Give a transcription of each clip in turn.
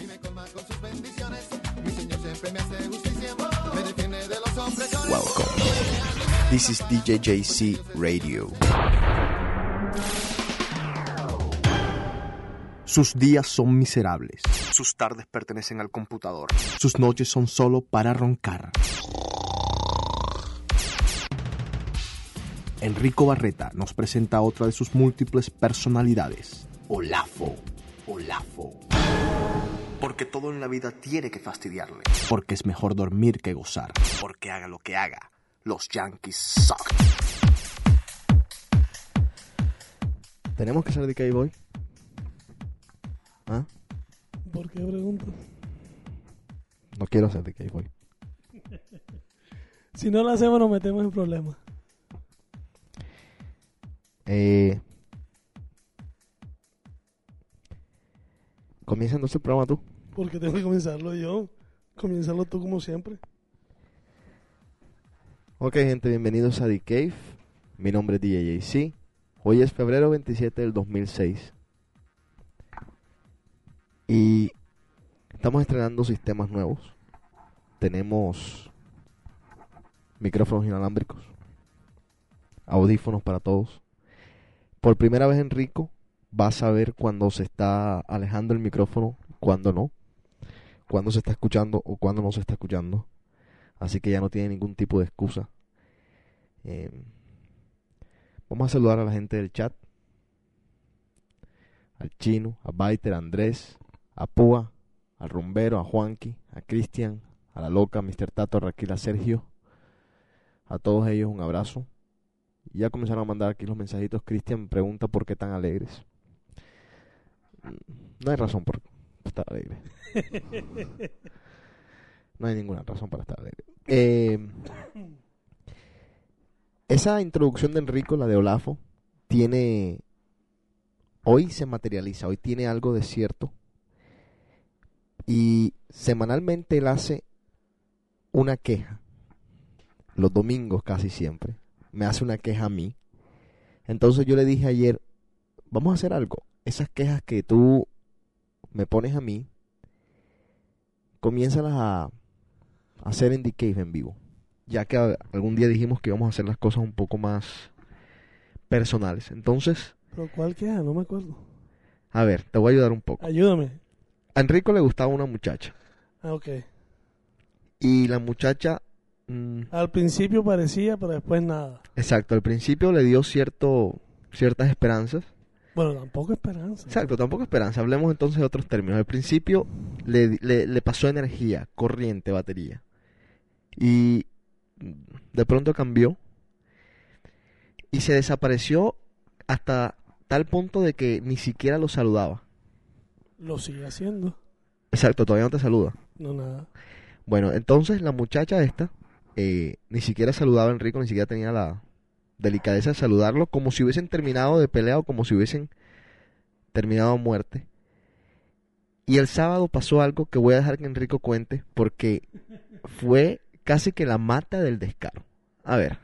y me colma con sus bendiciones. Mi Señor siempre me hace justicia, me defiende de los opresores. Welcome. This is DJ JC Radio. Sus días son miserables. Sus tardes pertenecen al computador. Sus noches son solo para roncar. Enrico Barreta nos presenta otra de sus múltiples personalidades. Olafo. Olafo. Porque todo en la vida tiene que fastidiarle. Porque es mejor dormir que gozar. Porque haga lo que haga. Los Yankees suck. ¿Tenemos que ser de K-Boy? ¿Ah? ¿Por qué pregunto? No quiero ser de K-Boy. Si no lo hacemos nos metemos en problemas. Eh... Comienza entonces el programa tú. Porque tengo que comenzarlo yo. Comienzarlo tú como siempre. Ok, gente, bienvenidos a The Cave. Mi nombre es DJ JC. Hoy es febrero 27 del 2006. Y estamos estrenando sistemas nuevos. Tenemos micrófonos inalámbricos, audífonos para todos. Por primera vez, Enrico va a saber cuando se está alejando el micrófono, cuando no, cuando se está escuchando o cuando no se está escuchando. Así que ya no tiene ningún tipo de excusa. Eh, vamos a saludar a la gente del chat. Al chino, a Baiter, a Andrés, a Púa, al rumbero, a Juanqui, a Cristian, a la loca, a Mr. Tato, a Raquel, a Sergio. A todos ellos un abrazo. Y ya comenzaron a mandar aquí los mensajitos. Cristian pregunta por qué tan alegres. No hay razón por estar alegre. No hay ninguna razón para estar alegre. Eh, esa introducción de Enrico, la de Olafo, tiene... Hoy se materializa, hoy tiene algo de cierto. Y semanalmente él hace una queja. Los domingos casi siempre. Me hace una queja a mí. Entonces yo le dije ayer, vamos a hacer algo. Esas quejas que tú me pones a mí, comiénzalas a hacer en The Cave en vivo. Ya que a- algún día dijimos que íbamos a hacer las cosas un poco más personales. Entonces, ¿Pero cuál queja? No me acuerdo. a ver, te voy a ayudar un poco. Ayúdame. A Enrico le gustaba una muchacha. Ah, ok. Y la muchacha, mm, Al principio parecía, pero después nada. exacto, al principio le dio cierto, ciertas esperanzas. Bueno, tampoco esperanza. Exacto, tampoco esperanza. Hablemos entonces de otros términos. Al principio le, le, le pasó energía, corriente, batería. Y de pronto cambió. Y se desapareció hasta tal punto de que ni siquiera lo saludaba. Lo sigue haciendo. Exacto, todavía no te saluda. No, nada. Bueno, entonces la muchacha esta eh, ni siquiera saludaba a Enrico, ni siquiera tenía la delicadeza de saludarlo, como si hubiesen terminado de pelea o como si hubiesen terminado a muerte. Y el sábado pasó algo que voy a dejar que Enrico cuente, porque fue casi que la mata del descaro. A ver,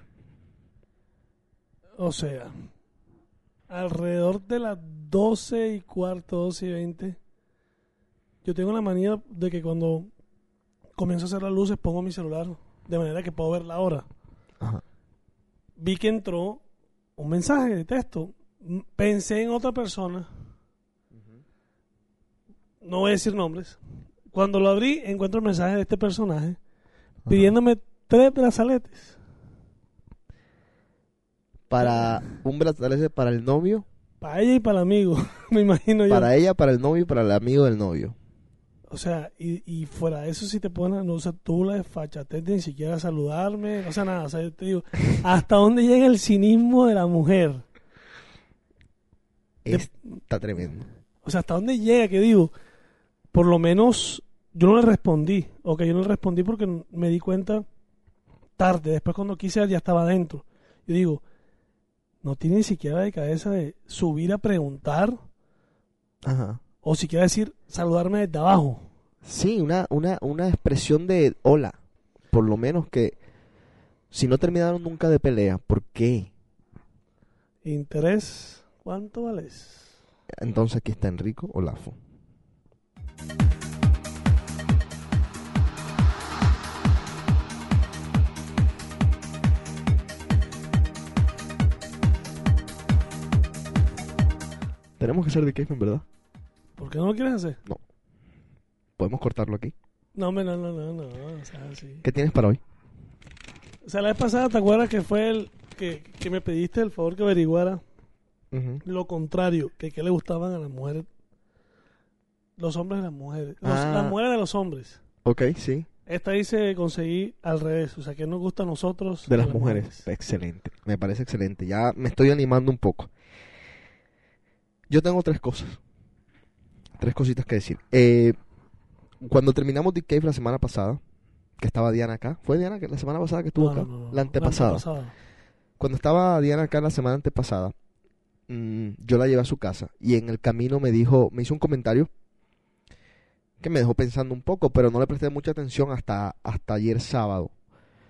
O sea, alrededor de las 12 y cuarto, 12 y 20, yo tengo la manía de que cuando comienzo a hacer las luces pongo mi celular de manera que puedo ver la hora. Ajá. Vi que entró un mensaje de texto. Pensé en otra persona. No voy a decir nombres. Cuando lo abrí, encuentro el mensaje de este personaje pidiéndome tres brazaletes. para un brazalete para el novio, Para ella y para el amigo, me imagino yo. para ella, para el novio y para el amigo del novio. O sea, y, y fuera de eso, si te pones, no sé, tú la desfachatez de ni siquiera saludarme, o sea, nada, o sea, yo te digo, ¿hasta dónde llega el cinismo de la mujer? De- Está tremendo. O sea, ¿hasta dónde llega? Que digo, por lo menos yo no le respondí, ok, yo no le respondí porque me di cuenta tarde, después cuando quise ya estaba adentro. Yo digo, no tiene ni siquiera de cabeza de subir a preguntar Ajá. O si quiero decir, saludarme desde abajo. Sí, una, una, una expresión de hola. Por lo menos que si no terminaron nunca de pelea, ¿por qué? Interés, ¿cuánto vales? Entonces aquí está Enrico Olafo. Tenemos que ser de Caveman, ¿verdad? ¿Por qué no lo quieres hacer? Podemos cortarlo aquí. No, hombre, no, no, no, no. O sea, sí. ¿Qué tienes para hoy? O sea, la vez pasada, ¿te acuerdas que fue el que, que me pediste el favor que averiguara lo contrario? Que qué le gustaban a las mujeres. Los hombres a las mujeres. Los- Ah. Las mujeres a los hombres. Ok, sí. Esta dice conseguí al revés. O sea, que nos gusta a nosotros. De las mujeres. Excelente. Me parece excelente. Ya me estoy animando un poco. Yo tengo tres cosas. Tres cositas que decir. Eh, cuando terminamos The Cave la semana pasada, que estaba Diana acá. ¿Fue Diana que la semana pasada que estuvo No, acá? no, no, no. La antepasada. antepasada. Cuando estaba Diana acá la semana antepasada, mm, yo la llevé a su casa y en el camino me dijo, me hizo un comentario que me dejó pensando un poco, pero no le presté mucha atención hasta, hasta ayer sábado.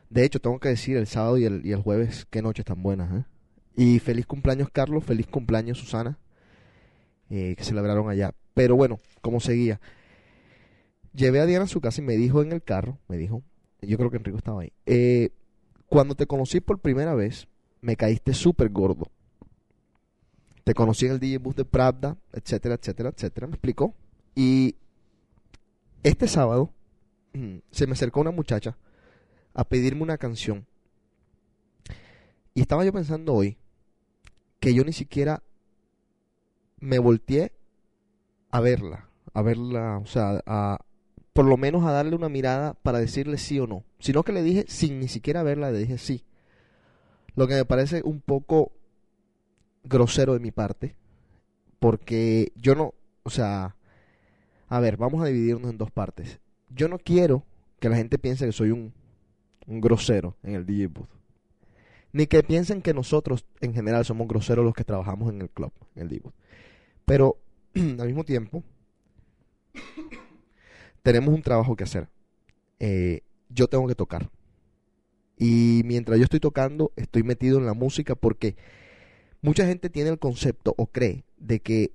De hecho, tengo que decir, el sábado y el, y el jueves, qué noches tan buenas, ¿eh? Y feliz cumpleaños Carlos, feliz cumpleaños Susana, eh, que celebraron allá. Pero bueno, como seguía. Llevé a Diana a su casa y me dijo en el carro, me dijo, yo creo que Enrico estaba ahí, eh, cuando te conocí por primera vez, me caíste súper gordo. Te conocí en el DJ Bus de Pravda, etcétera, etcétera, etcétera. Me explicó. Y este sábado mm, se me acercó una muchacha a pedirme una canción. Y estaba yo pensando hoy que yo ni siquiera me volteé a verla, a verla, o sea, a por lo menos a darle una mirada para decirle sí o no, sino que le dije sin ni siquiera verla, le dije sí. Lo que me parece un poco grosero de mi parte, porque yo no, o sea, a ver, vamos a dividirnos en dos partes. Yo no quiero que la gente piense que soy un, un grosero en el DJ booth. Ni que piensen que nosotros en general somos groseros los que trabajamos en el club, en el DJ booth. Pero al mismo tiempo, tenemos un trabajo que hacer. Eh, yo tengo que tocar. Y mientras yo estoy tocando, estoy metido en la música porque mucha gente tiene el concepto o cree de que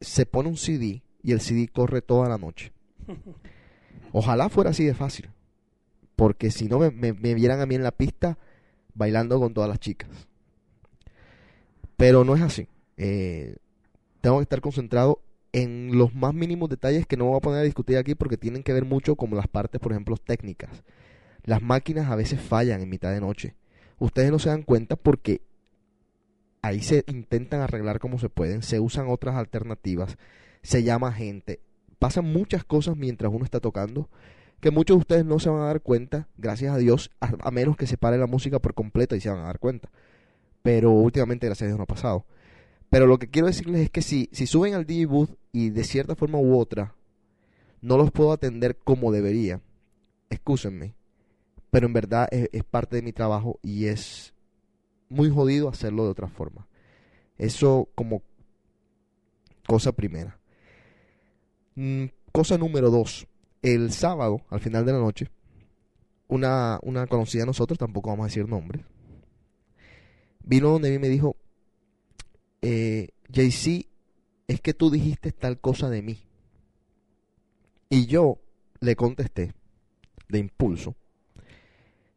se pone un CD y el CD corre toda la noche. Ojalá fuera así de fácil. Porque si no me, me- me vieran a mí en la pista bailando con todas las chicas. Pero no es así. Eh, tengo que estar concentrado en los más mínimos detalles que no voy a poner a discutir aquí porque tienen que ver mucho como las partes, por ejemplo, técnicas. Las máquinas a veces fallan en mitad de noche. Ustedes no se dan cuenta porque ahí se intentan arreglar como se pueden, se usan otras alternativas, se llama gente, pasan muchas cosas mientras uno está tocando que muchos de ustedes no se van a dar cuenta, gracias a Dios, a, menos que se pare la música por completo y se van a dar cuenta. Pero últimamente, gracias a Dios, no ha pasado. Pero lo que quiero decirles es que si, si suben al DJ y de cierta forma u otra no los puedo atender como debería, excúsenme. Pero en verdad es, parte de mi trabajo y es muy jodido hacerlo de otra forma. Eso como cosa primera. Mm, cosa número dos. El sábado, al final de la noche, una, una conocida de nosotros, tampoco vamos a decir nombres, vino donde mí me dijo, eh, JC, es que tú dijiste tal cosa de mí. Y yo le contesté, de impulso,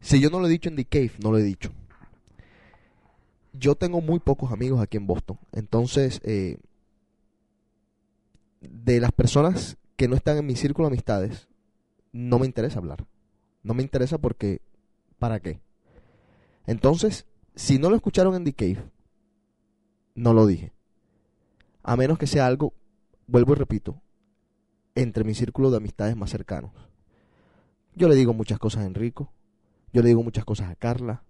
si yo no lo he dicho en The Cave, no lo he dicho. Yo tengo muy pocos amigos aquí en Boston, entonces, eh, de las personas que no están en mi círculo de amistades, no me interesa hablar. No me interesa porque, ¿para qué? Entonces, si no lo escucharon en The Cave, no lo dije. A menos que sea algo, vuelvo y repito, entre mi círculo de amistades más cercanos. Yo le digo muchas cosas a Enrico, yo le digo muchas cosas a Carla,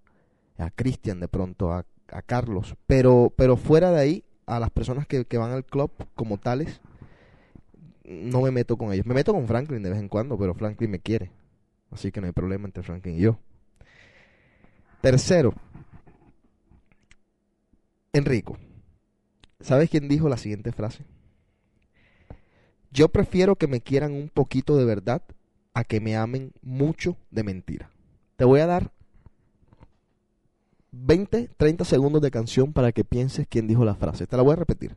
a Cristian de pronto, a, a Carlos, pero, pero fuera de ahí, a las personas que, que van al club como tales, no me meto con ellos. Me meto con Franklin de vez en cuando, pero Franklin me quiere. Así que no hay problema entre Franklin y yo. Tercero, Enrico. ¿Sabes quién dijo la siguiente frase? Yo prefiero que me quieran un poquito de verdad a que me amen mucho de mentira. Te voy a dar 20, 30 segundos de canción para que pienses quién dijo la frase. Te la voy a repetir.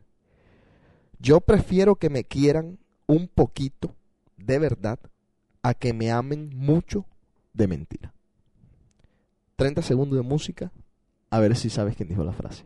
Yo prefiero que me quieran un poquito de verdad a que me amen mucho de mentira. 30 segundos de música, a ver si sabes quién dijo la frase.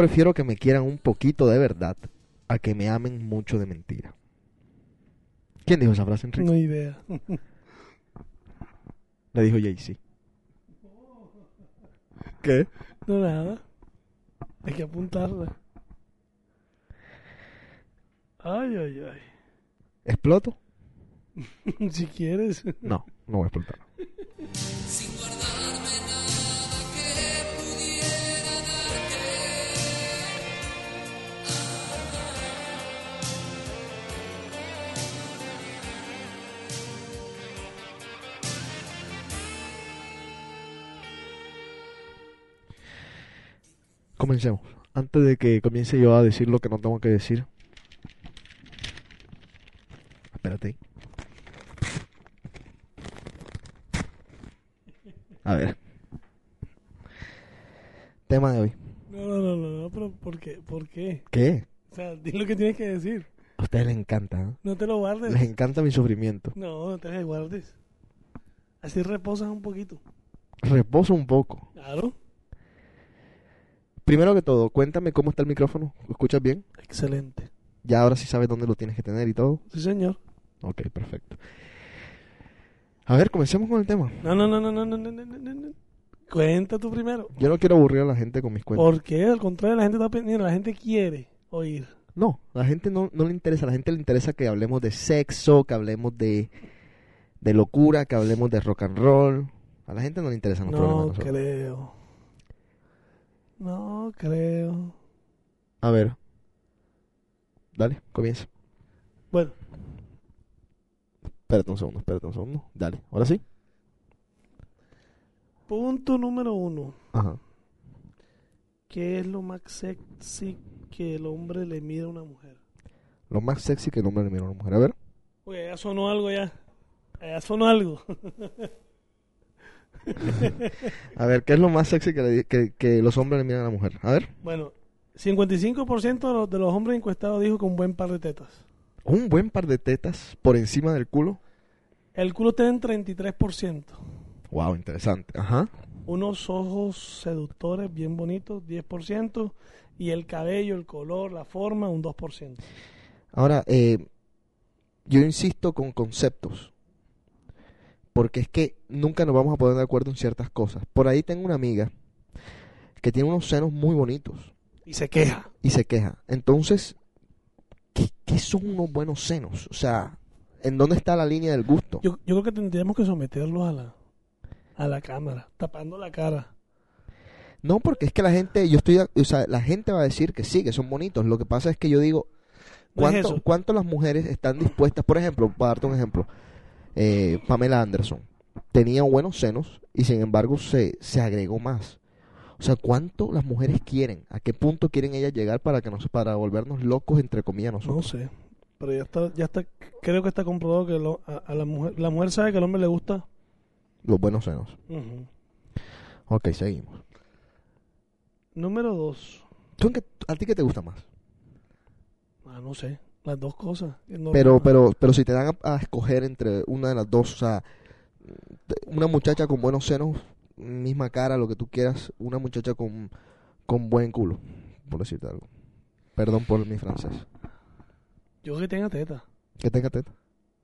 Prefiero que me quieran un poquito de verdad a que me amen mucho de mentira. ¿Quién dijo esa frase, Enrique? No idea. Le dijo Jay-Z. ¿Qué? No, nada. Hay que apuntarla. Ay, ay, ¿Exploto? ay. si quieres. No, no voy a explotar. Comencemos. Antes de que comience yo a decir lo que no tengo que decir. Espérate. A ver. Tema de hoy. No, no, no, no, no, pero ¿por qué? ¿Por qué? ¿Qué? O sea, di lo que tienes que decir. A ustedes les encanta, ¿eh? No te lo guardes. Les encanta mi sufrimiento. No, no te lo guardes. Así reposas un poquito. Reposo un poco. Claro. Primero que todo, cuéntame cómo está el micrófono. ¿Lo escuchas bien? Excelente. Ya ahora sí sabes dónde lo tienes que tener y todo. Sí, señor. Ok, perfecto. A ver, comencemos con el tema. No, no, no, no, no, no, no, no, no, no. Cuenta tú primero. Yo no quiero aburrir a la gente con mis cuentas. ¿Por qué? Al contrario, la gente está pendiente, la gente quiere oír. No, la gente no, no le interesa. A la gente le interesa que hablemos de sexo, que hablemos de, de locura, que hablemos de rock and roll. A la gente no le interesan los problemas de No creo. No creo. A ver. Dale, comienza. Bueno, Espérate un segundo, espérate un segundo. Dale, ahora sí. punto número uno. Ajá. ¿Qué es lo más sexy que el hombre le mide a una mujer? Lo más sexy que el hombre le mira a una mujer. A ver. Oye, ya sonó algo ya. Ya sonó algo. A ver, ¿qué es lo más sexy que, le- que, que los hombres le miran a la mujer? A ver. bueno, 55% de los, de los hombres encuestados dijo que un buen par de tetas. Un buen par de tetas por encima del culo. El culo está en 33%. Wow, interesante. Ajá. Unos ojos seductores bien bonitos, 10%. Y el cabello, el color, la forma, un 2%. Ahora, eh, yo insisto con conceptos. Porque es que nunca nos vamos a poner de acuerdo en ciertas cosas. Por ahí tengo una amiga que tiene unos senos muy bonitos Y se queja. y se queja. Entonces, ¿qué, qué son unos buenos senos? O sea, ¿en dónde está la línea del gusto? Yo, yo creo que tendríamos que someterlos a la, a la cámara, tapando la cara. No, porque es que la gente, yo estoy, o sea, la gente va a decir que sí, que son bonitos. Lo que pasa es que yo digo, No es ¿cuánto, eso. cuánto las mujeres están dispuestas? Por ejemplo, para darte un ejemplo, eh, Pamela Anderson tenía buenos senos y sin embargo se, se agregó más. O sea, ¿cuánto las mujeres quieren? ¿A qué punto quieren ellas llegar para que nos, para volvernos locos entre comillas No sé. Pero ya está, ya está, creo que está comprobado que lo- a, a la mujer, la mujer sabe que al hombre le gusta. Los buenos senos. Ujú. Ok, seguimos. Número dos. ¿Tú en qué- ¿A ti qué te gusta más? Ah, no sé. Las dos cosas. Pero, pero, pero si te dan a, a escoger entre una de las dos, o sea, una muchacha con buenos senos, misma cara, lo que tú quieras, una muchacha con, con buen culo, por decirte algo. Perdón por mi francés. Yo que tenga teta. Que tenga teta.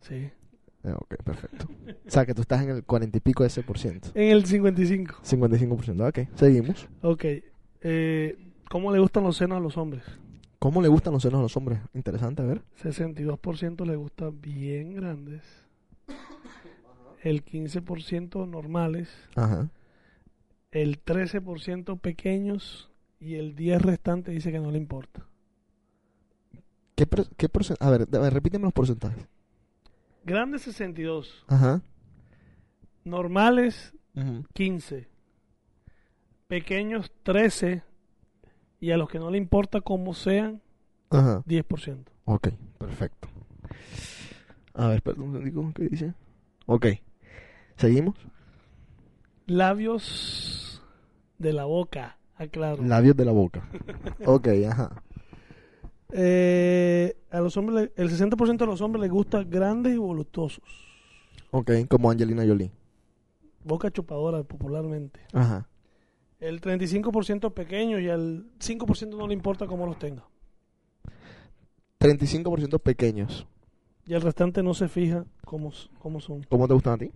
Sí. Eh, ok, perfecto. O sea, que tú estás en el cuarenta y pico de ese por ciento. En el 55. 55%. Ok, seguimos. Ok. Eh, ¿Cómo le gustan los senos a los hombres? ¿Cómo le gustan los senos a los hombres? Interesante, a ver. 62% le gusta bien grandes. El 15% normales. Ajá. El 13% pequeños. Y el 10 restante dice que no le importa. ¿Qué, por- qué porcen- A ver, a ver, repíteme los porcentajes. Grandes 62. Ajá. Normales Ujú. 15. Pequeños 13. Y a los que no le importa cómo sean, Ajá. 10%. Ok, perfecto. A ver, perdón, segundo, ¿qué dice? Ok. ¿Seguimos? Labios de la boca, aclaro. Labios de la boca. Ok, ajá. Eh, a los hombres, el 60% de los hombres les gusta grandes y voluptuosos. Ok, como Angelina Jolie. Boca chupadora, popularmente. Ajá. El 35% pequeño y al 5% no le importa cómo los tenga. 35% pequeños. Y el restante no se fija cómo, cómo son. ¿Cómo te gustan a ti?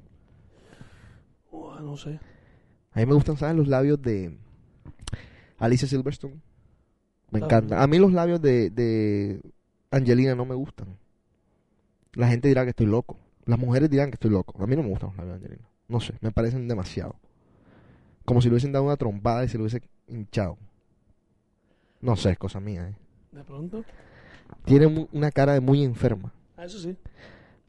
Oh, no sé. A mí me gustan, ¿sabes? Los labios de Alicia Silverstone. Me Ah. encantan. A mí los labios de, de Angelina no me gustan. La gente dirá que estoy loco. Las mujeres dirán que estoy loco. A mí no me gustan los labios de Angelina. No sé, me parecen demasiado. Como si le hubiesen dado una trompada y se lo hubiese hinchado. No sé, es cosa mía. ¿eh? De pronto. Tiene una cara de muy enferma. Ah, eso sí.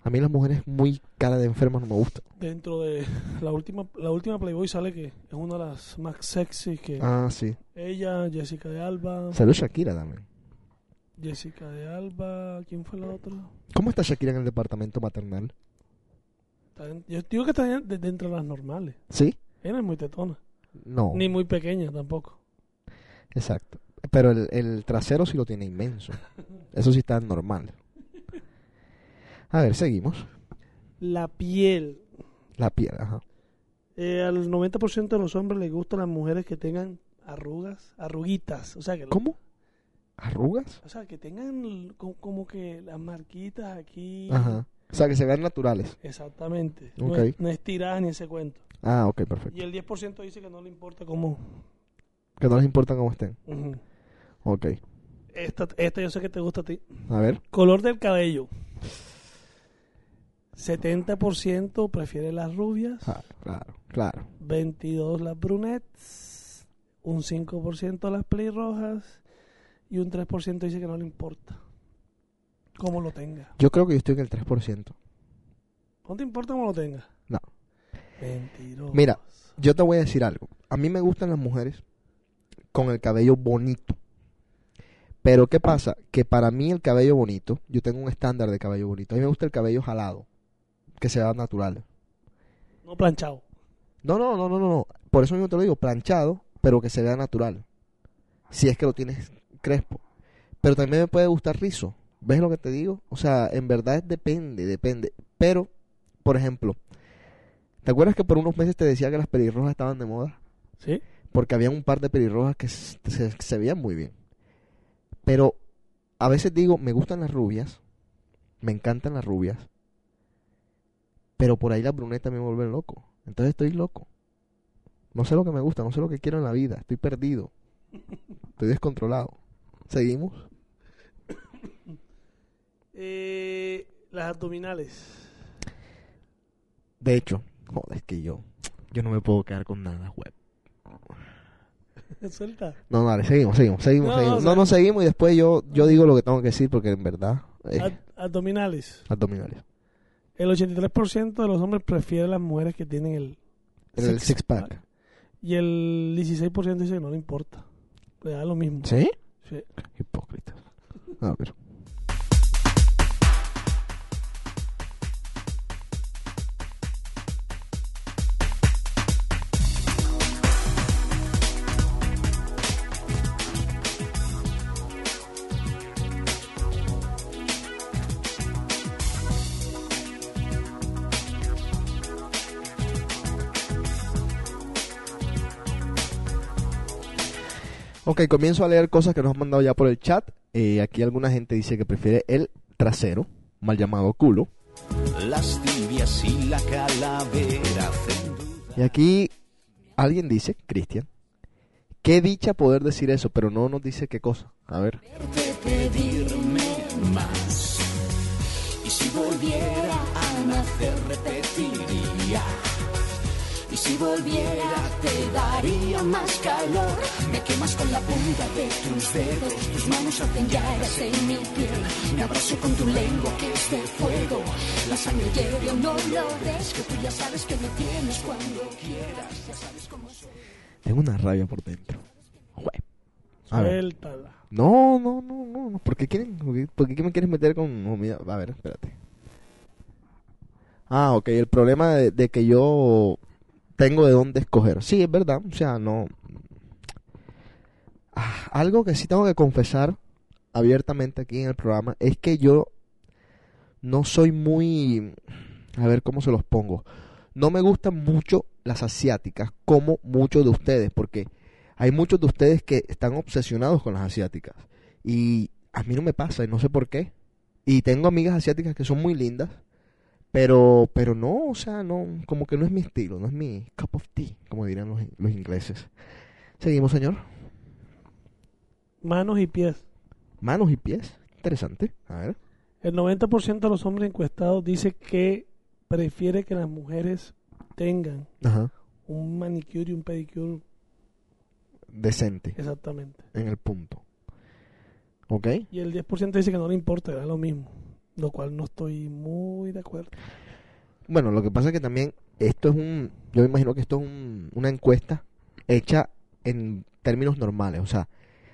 A mí las mujeres muy cara de enferma no me gustan. Dentro de la última, la última Playboy sale que es una de las más sexy que Ah, sí. ella, Jessica de Alba. Salió Shakira también. Jessica de Alba. ¿Quién fue la otra? ¿Cómo está Shakira en el departamento maternal? Yo digo que está de- de- dentro de las normales. ¿Sí? No muy tetona. No. Ni muy pequeña tampoco. Exacto. Pero el, el trasero sí lo tiene inmenso. Eso sí está normal. A ver, seguimos. La piel. La piel, ajá. Eh, al 90% de los hombres les gustan las mujeres que tengan arrugas, arruguitas. O sea, que, ¿Cómo? ¿Arrugas? O sea, que tengan co- como que las marquitas aquí. Ajá. O sea, que se vean naturales. Exactamente. No, Ok. es, no es tiradas ni ese cuento. Ah, ok, perfecto. Y el 10% dice que no le importa cómo. Que no les importa cómo estén. Ok. esta, esta yo sé que te gusta a ti. A ver. Color del cabello. 70% prefiere las rubias. Ah, claro, claro. 22 las brunettes. Un 5% las pelirrojas. Y un 3% dice que no le importa. Cómo lo tenga. Yo creo que yo estoy en el 3%. ¿No te importa cómo lo tenga? Mentiroso. Mira, Yo te voy a decir algo. A mí me gustan las mujeres con el cabello bonito. Pero ¿qué pasa? Que para mí el cabello bonito, yo tengo un estándar de cabello bonito. A mí me gusta el cabello jalado, que sea natural. No planchado. No, no, no, no, no. Por eso mismo te lo digo, planchado, pero que se vea natural. Si es que lo tienes crespo. Pero también me puede gustar rizo. ¿Ves lo que te digo? O sea, en verdad depende, depende. Pero, por ejemplo, ¿te acuerdas que por unos meses te decía que las pelirrojas estaban de moda? ¿Sí? Porque había un par de pelirrojas que se, se- se veían muy bien. Pero a veces digo, me gustan las rubias, me encantan las rubias, pero por ahí las brunetas me vuelven loco. Entonces estoy loco. No sé lo que me gusta, no sé lo que quiero en la vida, estoy perdido. Estoy descontrolado. ¿Seguimos? Eh, las abdominales. De hecho, joder, es que yo, yo no me puedo quedar con nada, web. Suelta. No, dale, seguimos, seguimos, seguimos, No, seguimos. o No, sea- no, seguimos y después yo, yo digo lo que tengo que decir porque en verdad, eh, Ab- abdominales. abdominales. El 83% de los hombres prefiere las mujeres que tienen el El six pack. Y el 16% dice que no le importa. Le da lo mismo. ¿Sí? Sí. Hipócrita. A ver. Ok, comienzo a leer cosas que nos han mandado ya por el chat. Eh, aquí alguna gente dice que prefiere el trasero, mal llamado culo. Las tibias y la calavera. Y aquí alguien dice, Cristian, Qué dicha poder decir eso, pero no nos dice qué cosa. A ver. pedirme más. Y si volviera a nacer, si volviera, te daría más calor. Me quemas con la punta de tus dedos. Tus manos hacen llagas en mi piel. Me abrazo con tu lengua que es de fuego. La sangre hierve, no lo ves. Que tú ya sabes que me tienes cuando quieras. Ya sabes cómo soy. Tengo una rabia por dentro. Jue. A ver. Suéltala. No, no, no, no. no. ¿Por qué, quieren, por qué- me quieres meter con humildad? A ver, espérate. Ah, ok. El problema de, de que yo tengo de dónde escoger. Sí, es verdad. O sea, no. Ah, algo que sí tengo que confesar abiertamente aquí en el programa es que yo no soy muy... A ver cómo se los pongo. No me gustan mucho las asiáticas como muchos de ustedes, porque hay muchos de ustedes que están obsesionados con las asiáticas. Y a mí no me pasa y no sé por qué. Y tengo amigas asiáticas que son muy lindas, pero pero no, o sea, no, como que no es mi estilo, no es mi cup of tea, como dirían los, los ingleses. Seguimos, señor. Manos y pies. Manos y pies. Interesante. A ver. El 90% de los hombres encuestados dice que prefiere que las mujeres tengan Ajá. un manicure y un pedicure Decente. exactamente. En el punto. ¿Ok? Y el 10% dice que no le importa, da lo mismo. Lo cual no estoy muy de acuerdo. Bueno, lo que pasa es que también esto es un, yo me imagino que esto es un- una encuesta hecha en términos normales. O sea,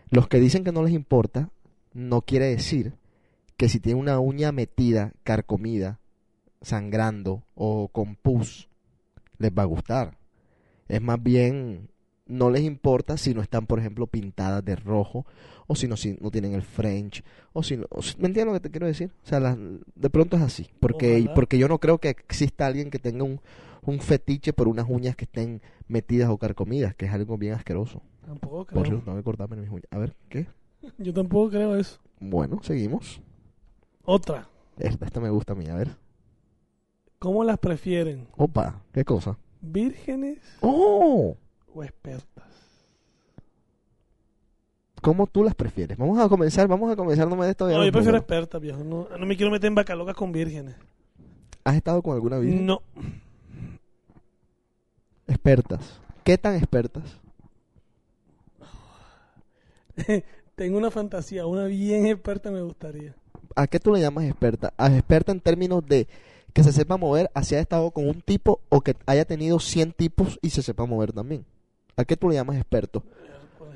los que dicen que no les importa, no quiere decir que si tiene una uña metida, carcomida, sangrando o con pus, les va a gustar. Es más bien, no les importa si no están, por ejemplo, pintadas de rojo, o si no, si no tienen el French, o si no, o si- ¿me entiendes lo que te quiero decir? O sea, las- de pronto es así, porque, Ojalá. porque yo no creo que exista alguien que tenga un, un fetiche por unas uñas que estén metidas o carcomidas, que es algo bien asqueroso. Tampoco Por creo. Dios, no me cortarme mis uñas. A ver, ¿qué? Yo tampoco creo eso. Bueno, seguimos. Otra. Esta, esta me gusta a mí, a ver. ¿Cómo las prefieren? Opa, ¿qué cosa? ¿Vírgenes ¡Oh! O expertas? ¿Cómo tú las prefieres? Vamos a comenzar, vamos a comenzar, no me des todavía No, yo prefiero expertas, viejo. No, no me quiero meter en bacalocas con vírgenes. ¿Has estado con alguna virgen? No. Expertas. ¿Qué tan expertas? Tengo una fantasía, una bien experta me gustaría. ¿A qué tú le llamas experta? ¿A experta en términos de que se sepa mover, así haya estado con un tipo o que haya tenido 100 tipos y se sepa mover también? ¿A qué tú le llamas experto?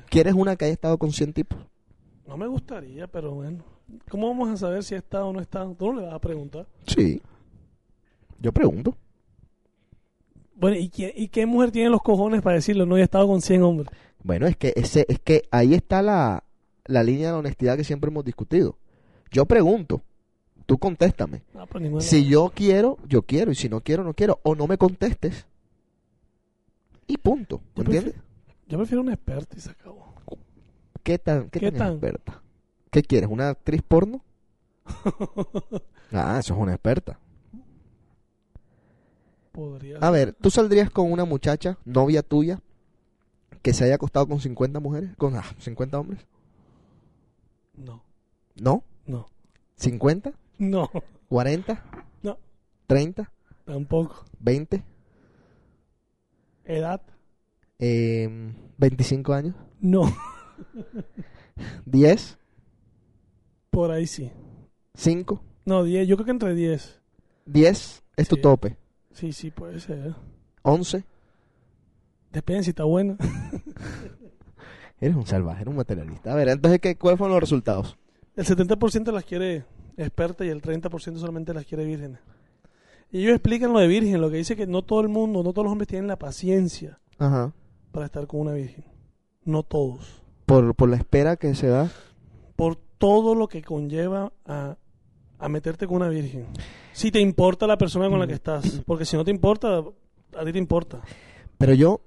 ¿Quieres una que haya estado con 100 tipos? No me gustaría, pero bueno. ¿Cómo vamos a saber si ha estado o no ha estado? Tú no le vas a preguntar. Sí. Yo pregunto. Bueno, ¿y, quién- ¿y qué mujer tiene los cojones para decirlo? No, he estado con 100 hombres. Bueno, es que ese, es que ahí está la, la línea de la honestidad que siempre hemos discutido. Yo pregunto, tú contéstame. Ah, pues. Si yo quiero, yo quiero, y si no quiero, no quiero. O no me contestes. Y punto. ¿Entiendes? Yo prefiero una experta y se acabó. ¿Qué tan, qué ¿Qué tan tan? experta? ¿Qué quieres? ¿Una actriz porno? ah, eso es una experta. Podría A ver, ¿tú saldrías con una muchacha, novia tuya, que se haya acostado con 50 mujeres? ¿Con ah, 50 hombres? No, ¿No? no, ¿50? no, ¿40? no, ¿30? tampoco. ¿20? ¿Edad? Eh, ¿25 años? No, ¿10? por ahí sí. ¿5? No, 10, yo creo que entre 10. ¿10 es tu Sí. tope? Sí, sí, puede ser. ¿11? Depende si está buena. Eres un salvaje, eres un materialista. A ver, entonces, ¿qué, ¿cuáles fueron los resultados? El 70% las quiere experta y el 30% solamente las quiere vírgenes. Y ellos explican lo de virgen, lo que dice que no todo el mundo, no todos los hombres tienen la paciencia Ajá. para estar con una virgen. No todos. Por, por la espera que se da. Por todo lo que conlleva a, a meterte con una virgen. Si te importa la persona con la que estás. Porque si no te importa, a ti te importa. Pero yo,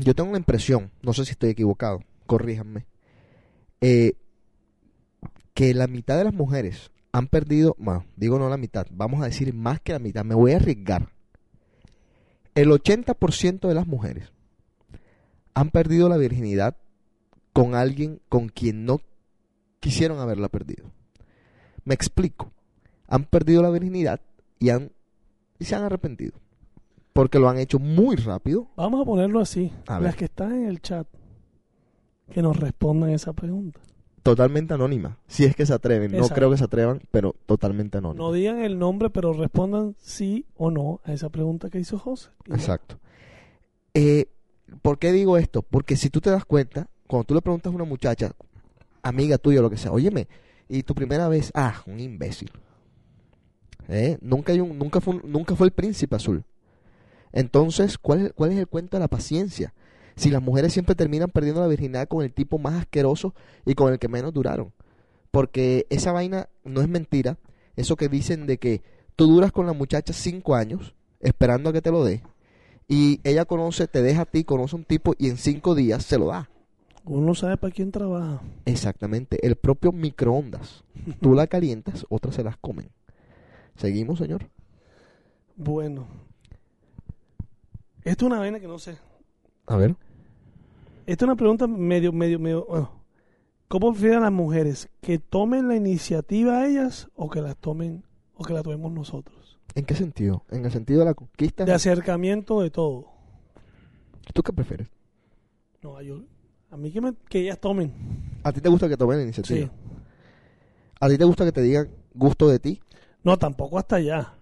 yo tengo una impresión, no sé si estoy equivocado, corríjanme, eh, que la mitad de las mujeres han perdido, bueno, digo no la mitad, vamos a decir más que la mitad, me voy a arriesgar. El 80% de las mujeres han perdido la virginidad con alguien con quien no quisieron haberla perdido. Me explico. Han perdido la virginidad y, han, y se han arrepentido. Porque lo han hecho muy rápido. Vamos a ponerlo así. A ver. Las que están en el chat, que nos respondan esa pregunta. Totalmente anónima. Si es que se atreven. No creo que se atrevan, pero totalmente anónima. No digan el nombre, pero respondan sí o no a esa pregunta que hizo José. Exacto. Eh, ¿Por qué digo esto? Porque si tú te das cuenta, cuando tú le preguntas a una muchacha, amiga tuya o lo que sea, óyeme, y tu primera vez, ah, un imbécil. ¿Eh? Nunca, hay un, nunca, fue un- nunca fue el príncipe azul. Entonces, ¿cuál es, ¿cuál es el cuento de la paciencia? Si las mujeres siempre terminan perdiendo la virginidad con el tipo más asqueroso y con el que menos duraron. Porque esa vaina no es mentira. Eso que dicen de que tú duras con la muchacha cinco años esperando a que te lo dé. Y ella conoce, te deja a ti, conoce a un tipo y en cinco días se lo da. Uno sabe para quién trabaja. Exactamente. El propio microondas. Tú la calientas, otras se las comen. Seguimos, señor. Bueno. Esto es una vaina que no sé. A ver. Esta es una pregunta medio, medio, medio. bueno. ¿Cómo prefieren las mujeres? ¿Que tomen la iniciativa a ellas o que las tomen o que la tomemos nosotros? ¿En qué sentido? En el sentido de la conquista. De acercamiento de todo. ¿Tú qué prefieres? No, yo, a mí que, me- que ellas tomen. ¿A ti te gusta que tomen la iniciativa? Sí. ¿A ti te gusta que te digan gusto de ti? No, tampoco hasta allá.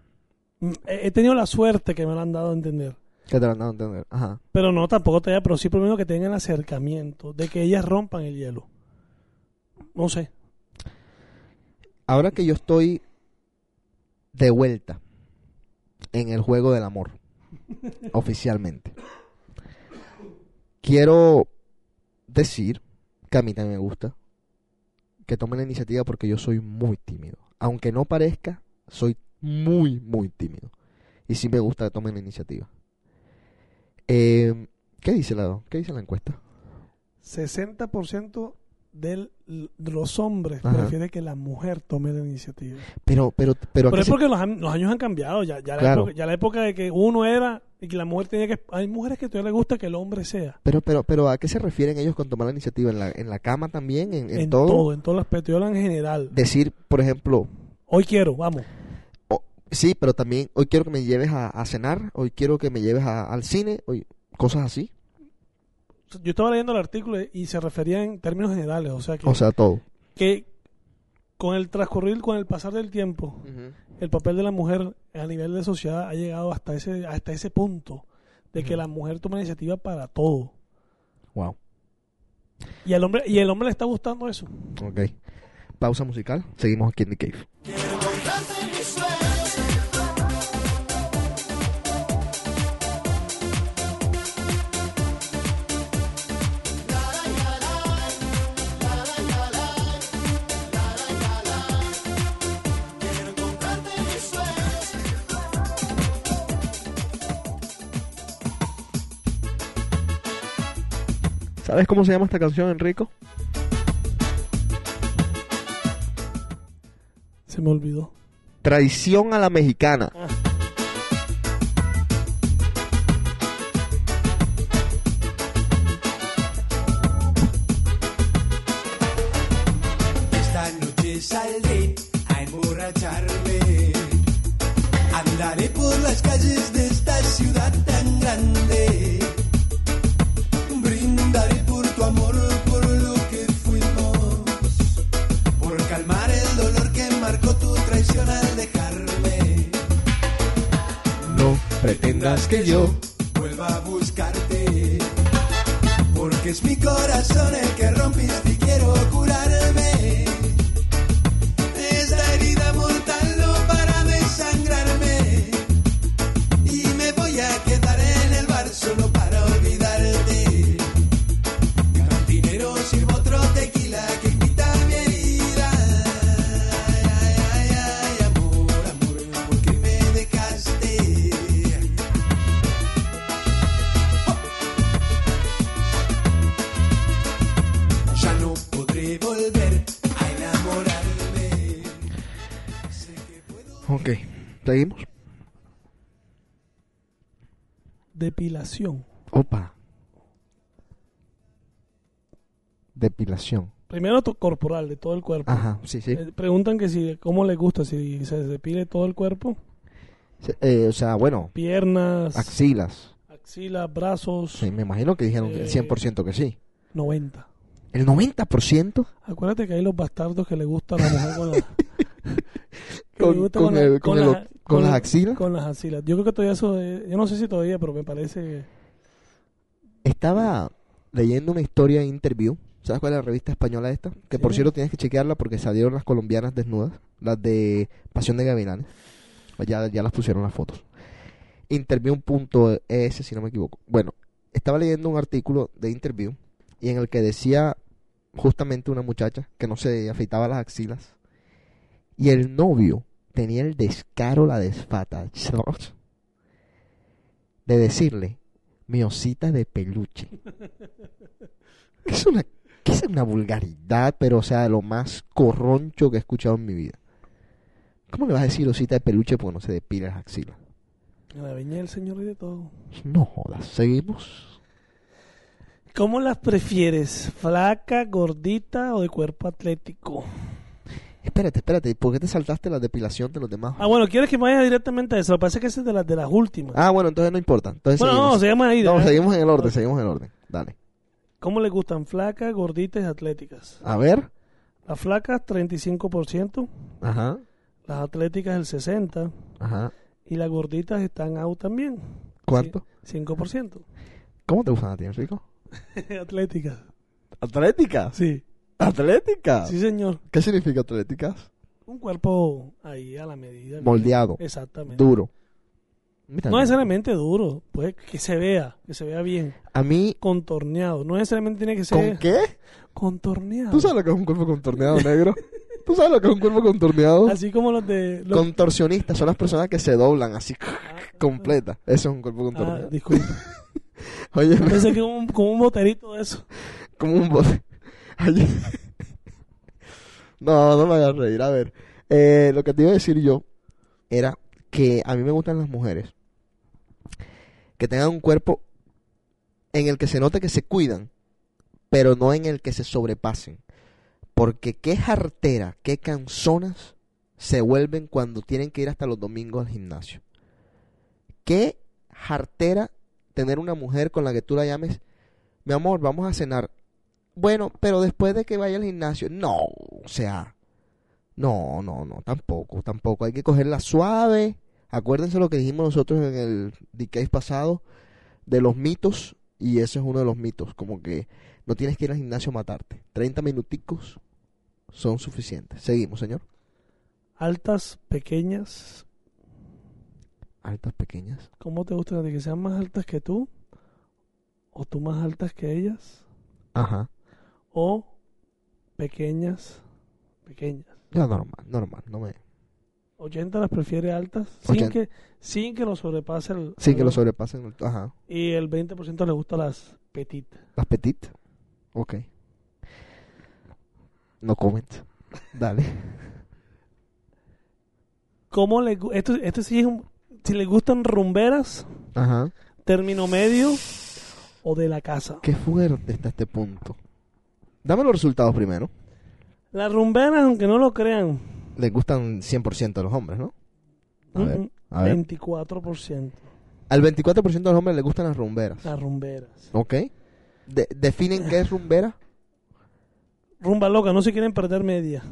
Mm, He he tenido la suerte que me lo han dado a entender. Que te lo han dado a entender. Ajá. Pero no, tampoco todavía, pero sí primero que tengan acercamiento, de que ellas rompan el hielo. No sé. Ahora que yo estoy de vuelta en el juego del amor, oficialmente, quiero decir que a mí también me gusta que tomen la iniciativa porque yo soy muy tímido. Aunque no parezca, soy muy, muy tímido. Y sí me gusta que tomen la iniciativa. Eh, ¿Qué dice la, qué dice la encuesta? 60% del- de los hombres Ajá. prefiere que la mujer tome la iniciativa. Pero, pero, pero, ¿a Pero es se- porque los, los años han cambiado. Ya, ya, la época, ya la época de que uno era y que la mujer tenía que... Hay mujeres que todavía les gusta que el hombre sea. pero, pero, pero, ¿a qué se refieren ellos con tomar la iniciativa? ¿En la, en la cama también? ¿En, en En, todo? todo? en todo el aspecto. Yo en general. Decir, por ejemplo, Hoy quiero, vamos. Sí, pero también hoy quiero que me lleves a, a cenar, hoy quiero que me lleves a- al cine, hoy, cosas así. Yo estaba leyendo el artículo y se refería en términos generales. O sea que, O sea, todo. que con el transcurrir, con el pasar del tiempo, el papel de la mujer a nivel de sociedad ha llegado hasta ese hasta ese punto de que la mujer toma iniciativa para todo Wow. y el hombre y el hombre le está gustando eso Ok. Pausa musical. Seguimos aquí en The Cave. ¿Sabes cómo se llama esta canción, Enrico? se me olvidó Traición a la mexicana. Ah. Que yo depilación Opa. Depilación. Primero corporal, de todo el cuerpo. Ajá, sí, sí. Eh, preguntan que si, cómo le gusta, si se depile todo el cuerpo, eh, o sea, bueno, piernas, axilas. axilas, brazos, Sí, me imagino que dijeron Eh, 100% que sí. 90. ¿El 90%? Acuérdate que hay los bastardos que le gusta a la mujer con, la- Con, con la- el- con el- con las la- axilas. Con las axilas. Yo creo que todavía eso, es- yo no sé si todavía, pero me parece. Estaba leyendo una historia en Interview. ¿Sabes cuál es la revista española esta? Que por cierto tienes que chequearla porque salieron las colombianas desnudas. Las de Pasión de Gavilanes. Ya, ya las pusieron las fotos. Interview.es, si no me equivoco. Bueno, estaba leyendo un artículo de Interview y en el que decía justamente una muchacha que no se afeitaba las axilas y el novio tenía el descaro, la desfata de decirle mi osita de peluche. Que es una, que es una vulgaridad, pero o sea, lo más corroncho que he escuchado en mi vida. ¿Cómo le vas a decir osita de peluche porque no se depila las axilas? En la viña del Señor y de todo. No jodas, seguimos. ¿Cómo las prefieres? ¿Flaca, gordita o de cuerpo atlético? Espérate, espérate, ¿por qué te saltaste la depilación de los demás? Ah, bueno, ¿quieres que vaya directamente a eso? Lo que pasa es que ese es de las, de las últimas. Ah, bueno, entonces no importa. Entonces bueno, seguimos. no, se llama ahí. No, seguimos en el orden, seguimos en el orden. Dale. ¿Cómo le gustan flacas, gorditas y atléticas? A ver. Las flacas, 35%. Ajá, Las atléticas, el 60%. ajá. Y las gorditas están out también. ¿Cuánto? Sí, 5%. ¿Cómo te gustan a ti, Enrico? atléticas. ¿Atléticas? Sí. ¿Atléticas? Sí, señor. ¿Qué significa atléticas? Un cuerpo ahí a la medida. Moldeado, Exactamente. duro. No necesariamente duro, pues que se vea, que se vea bien. A mí, Contorneado. No necesariamente tiene que ser ¿con qué? contorneado. ¿Tú sabes lo que es un cuerpo contorneado, negro? ¿Tú sabes lo que es un cuerpo contorneado? Así como los de... Los... Contorsionistas son las personas que se doblan así completa. Eso es un cuerpo Ah, contorneado. disculpa. Oye, Pensé que un, como un boterito de eso. como un bote. No, no me hagas reír. A ver, eh, lo que te iba a decir yo era que a mí me gustan las mujeres que tengan un cuerpo en el que se note que se cuidan, pero no en el que se sobrepasen. Porque qué jartera, qué canzonas se vuelven cuando tienen que ir hasta los domingos al gimnasio. Qué jartera tener una mujer con la que tú la llames, mi amor, vamos a cenar. Bueno, pero después de que vaya al gimnasio, no, o sea, no, no, no, tampoco, tampoco. Hay que cogerla suave. Acuérdense lo que dijimos nosotros en el decade pasado de los mitos, y ese es uno de los mitos, como que no tienes que ir al gimnasio a matarte. 30 minuticos son suficientes. Seguimos, señor. Altas, pequeñas. Altas, pequeñas. ¿Cómo te gustan a ti? ¿Que sean más altas que tú? ¿O tú más altas que ellas? Ajá. ¿O pequeñas? Pequeñas. Ya normal, normal, no me... 80 las prefiere altas sin 80. que, sin que lo sobrepase el... Sí, que lo sobrepasen. el- Ajá. Y el 20% le gusta las petit. Las petit. Ok. No comment. Dale. ¿Cómo le gu- esto, esto sí es un, si le gustan rumberas, Ajá. término medio o de la casa. Qué fuerte está este punto. Dame los resultados primero. Las rumberas, aunque no lo crean, Les gustan 100% de los hombres, ¿no? A ver, mm, a ver. 24% Al 24% de los hombres les gustan las rumberas. las rumberas. ¿Ok? De- definen qué es rumbera. Rumba loca, no se quieren perder media.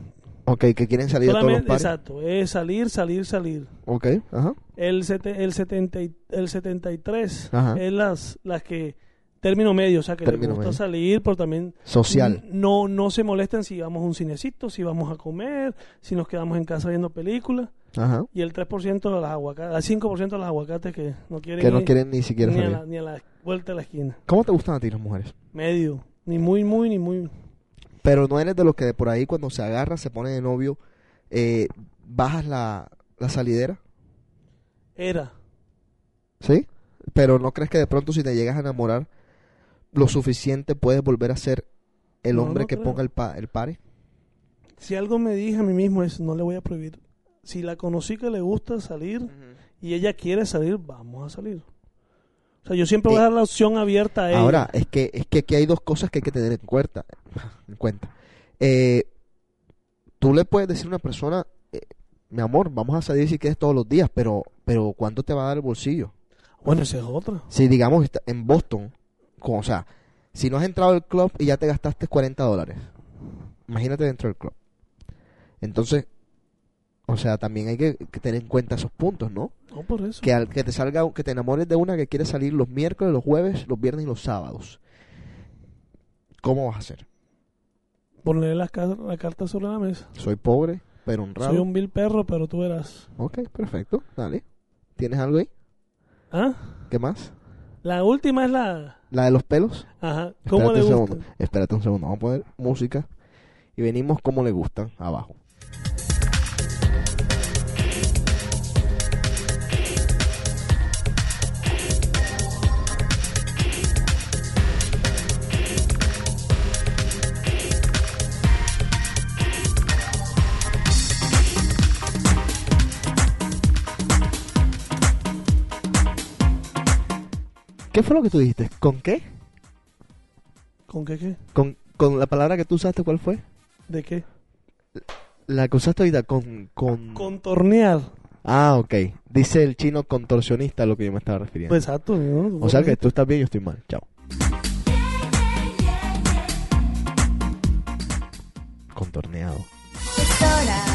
Ok, que quieren salir a todos los pares. exacto, es salir, salir, salir. Ok, ajá. El, sete- el, 70 y- el 73 Ajá. es las, las que término medio, o sea que Término les gusta medio. salir, pero también Social. no, no se molestan si vamos a un cinecito, si vamos a comer, si nos quedamos en casa viendo películas. Ajá. Y el 3% de las aguacates, al 5% de las aguacates que no quieren, Que no ir quieren ni siquiera ni, a salir. la, ni a la vuelta de la esquina. ¿Cómo te gustan a ti las mujeres? Medio, ni muy, muy, ni muy. Pero no eres de los que de por ahí cuando se agarra, se pone de novio, eh, bajas la, la salidera, Era. ¿sí? Pero no crees que de pronto si te llegas a enamorar, lo suficiente puedes volver a ser el No, hombre no que creo. ponga el, pa el pare? Si algo me dije a mí mismo es, no le voy a prohibir. Si la conocí que le gusta salir y ella quiere salir, vamos a salir. O sea, yo siempre voy a Eh, dar la opción abierta a ella. Ahora, es que, es que aquí hay dos cosas que hay que tener en cuenta. En cuenta. Eh, tú le puedes decir a una persona, eh, mi amor, vamos a salir si quieres todos los días, pero, pero ¿cuánto te va a dar el bolsillo? Bueno, esa es otra. Si digamos está- en Boston, o sea, si no has entrado al club y ya te gastaste 40 dólares, imagínate dentro del club. Entonces, o sea, también hay que, que tener en cuenta esos puntos, ¿no? No por eso. Que al que te salga, que te enamores de una que quiere salir los miércoles, los jueves, los viernes y los sábados. ¿Cómo vas a hacer? Ponerle la, ca- la carta sobre la mesa. Soy pobre, pero honrado. Soy un vil perro, pero tú verás. Ok, perfecto, dale. ¿Tienes algo ahí? ¿Ah? ¿Qué más? La última es la... ¿La de los pelos? Ajá. ¿Cómo Espérate le un gusta? segundo. Espérate un segundo. Vamos a poner música. Y venimos como le gustan abajo. ¿Qué fue lo que tú dijiste? ¿Con qué? ¿Con qué qué? ¿Con, con la palabra que tú usaste cuál fue? ¿De qué? La que usaste ahorita con, con... Contornear. Ah, ok. Dice el chino contorsionista a lo que yo me estaba refiriendo. Pues exacto. ¿no? o sea que tú estás bien y yo estoy mal. Chao. Contorneado. Es hora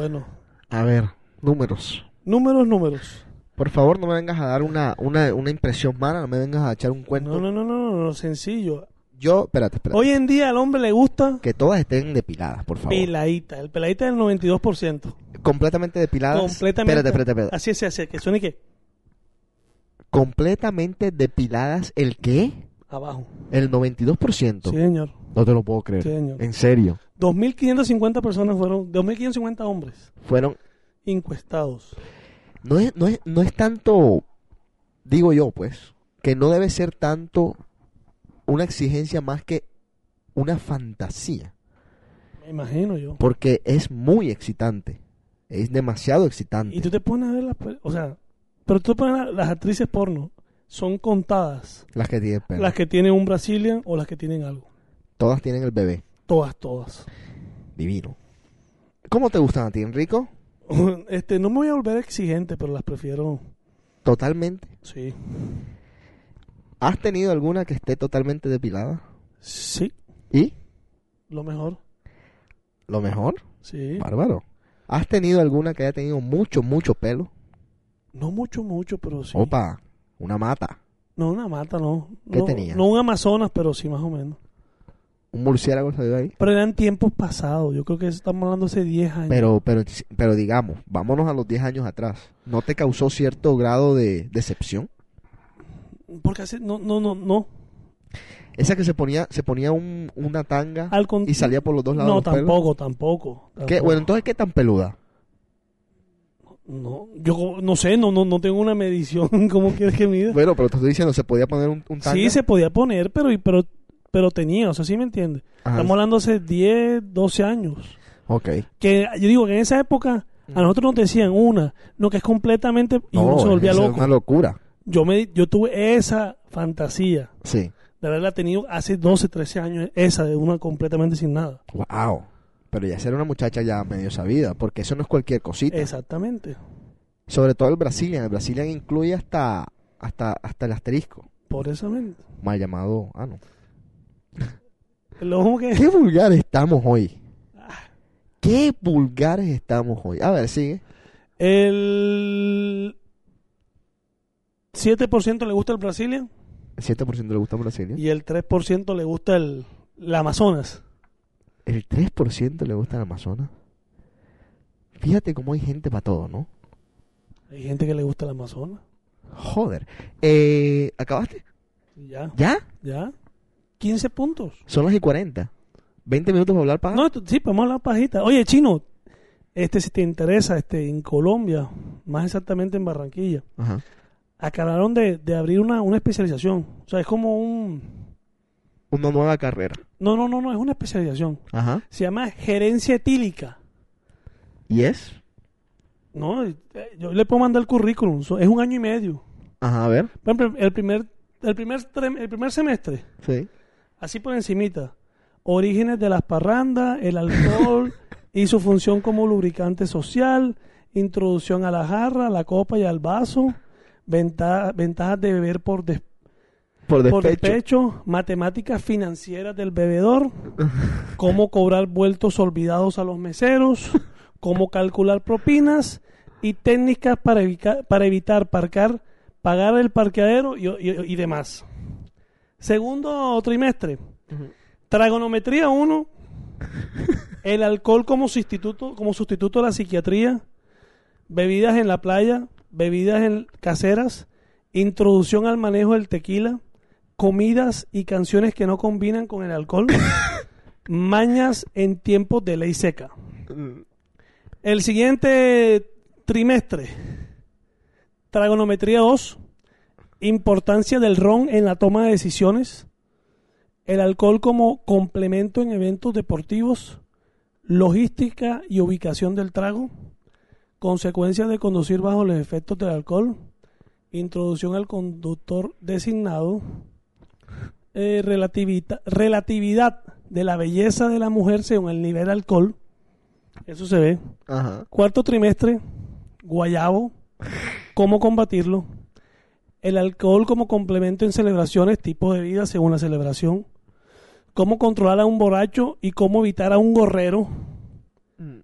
Bueno. A ver, números. Números, números. Por favor, no me vengas a dar una, una, una impresión mala, no me vengas a echar un cuento. No, no, no, no, no, no, sencillo. Yo, espérate, espérate. Hoy en día al hombre le gusta Que todas estén depiladas, por favor. peladita. El peladita del 92%. Completamente depiladas. Completamente. Espérate, espérate, espérate. Así es, así es, que suene que Completamente depiladas, ¿el qué? abajo. El 92%. Sí, señor. No te lo puedo creer. Sí, señor. En serio. 2.550 personas fueron, 2.550 hombres Fueron encuestados. no es, no es, no es tanto, digo yo, pues, que no debe ser tanto una exigencia más que una fantasía, Me imagino yo. porque es muy excitante, es demasiado excitante. Y tú te pones a ver las... O sea, pero tú te pones a las actrices porno. Son contadas Las que tienen pelo. las que tienen un Brazilian o las que tienen algo. Todas tienen el bebé, Todas, todas. divino. ¿Cómo te gustan a ti, Enrico? Este, no me voy a volver exigente, pero las prefiero... Totalmente. Sí. ¿Has tenido alguna que esté totalmente depilada? Sí, ¿Y? lo mejor. Lo mejor, Sí. bárbaro. ¿Has tenido alguna que haya tenido mucho, mucho pelo? No mucho, mucho, pero sí. Opa, una mata. No, una mata, no. ¿Qué no, tenía? No un Amazonas, pero sí más o menos. Un murciélago salió de ahí. Pero eran tiempos pasados. Yo creo que estamos hablando hace 10 años. Pero, pero, pero digamos, vámonos a los 10 años atrás. ¿No te causó cierto grado de decepción? Porque hace... No, no, no, no. Esa que se ponía, se ponía un- una tanga Al con- y salía por los dos lados. No, tampoco, tampoco, ¿Qué? Bueno, entonces, ¿qué tan peluda? No, yo no sé, no, no, no tengo una medición. ¿Cómo quieres que mida? Bueno, pero te estoy diciendo, ¿se podía poner un, un tanga? Sí, se podía poner, pero, pero, pero tenía, o sea, ¿sí me entiendes? Ajá. Estamos hablando hace 10, 12 años. Ok. Que yo digo que en esa época a nosotros nos decían una, no, que es completamente... Y uno se volvía loco. Es una locura. Yo, me, yo tuve esa fantasía Sí. de haberla tenido hace 12, 13 años, esa de una completamente sin nada. Wow. Pero ya ser una muchacha ya medio sabida, porque eso no es cualquier cosita. Exactamente. Sobre todo el Brazilian. El Brazilian incluye hasta, hasta, hasta el asterisco. Por eso mente. Mal llamado. Ah, no. Lo. Qué vulgar estamos hoy. Qué qué vulgares estamos hoy. A ver, sigue. El 7% le gusta el Brazilian El 7% le gusta Brasil. y el 3% le gusta el, el Amazonas. El 3% le gusta el Amazonas. Fíjate cómo hay gente para todo, ¿no? Hay gente que le gusta el Amazonas. Joder. Eh, ¿Acabaste? Ya, ¿Ya? ya. 15 puntos. Son las y 40. 20 minutos para hablar para... No, sí, podemos hablar pajita. Oye, Chino, este si te interesa, este en Colombia, más exactamente en Barranquilla, Ajá. acabaron de, de abrir una, una especialización. O sea, es como un... Una nueva carrera. No, no, no, no, es una especialización. Ajá. Se llama gerencia etílica. ¿Y es? No, eh, yo le puedo mandar el currículum. Es un año y medio. Ajá, a ver. Por ejemplo, el primer, el primer, el primer semestre, Sí. Así por encimita, orígenes de las parrandas, el alcohol y su función como lubricante social, introducción a la jarra, a la copa y al vaso, venta- ventajas de beber por, des- Por por despecho. despecho, matemáticas financieras del bebedor, cómo cobrar vueltos olvidados a los meseros, cómo calcular propinas y técnicas para, evica- para evitar parcar, pagar el parqueadero y, y- y demás. Segundo trimestre, trigonometría 1, el alcohol como sustituto, como sustituto de la psiquiatría, bebidas en la playa, bebidas en caseras, introducción al manejo del tequila, comidas y canciones que no combinan con el alcohol, mañas en tiempos de ley seca. El siguiente trimestre, trigonometría 2, importancia del ron en la toma de decisiones, el alcohol como complemento en eventos deportivos, logística y ubicación del trago, consecuencias de conducir bajo los efectos del alcohol, introducción al conductor designado, eh, relatividad de la belleza de la mujer según el nivel de alcohol, eso se ve. Ajá. Cuarto trimestre, guayabo, cómo combatirlo, el alcohol como complemento en celebraciones, tipo de vida según la celebración, cómo controlar a un borracho y cómo evitar a un gorrero,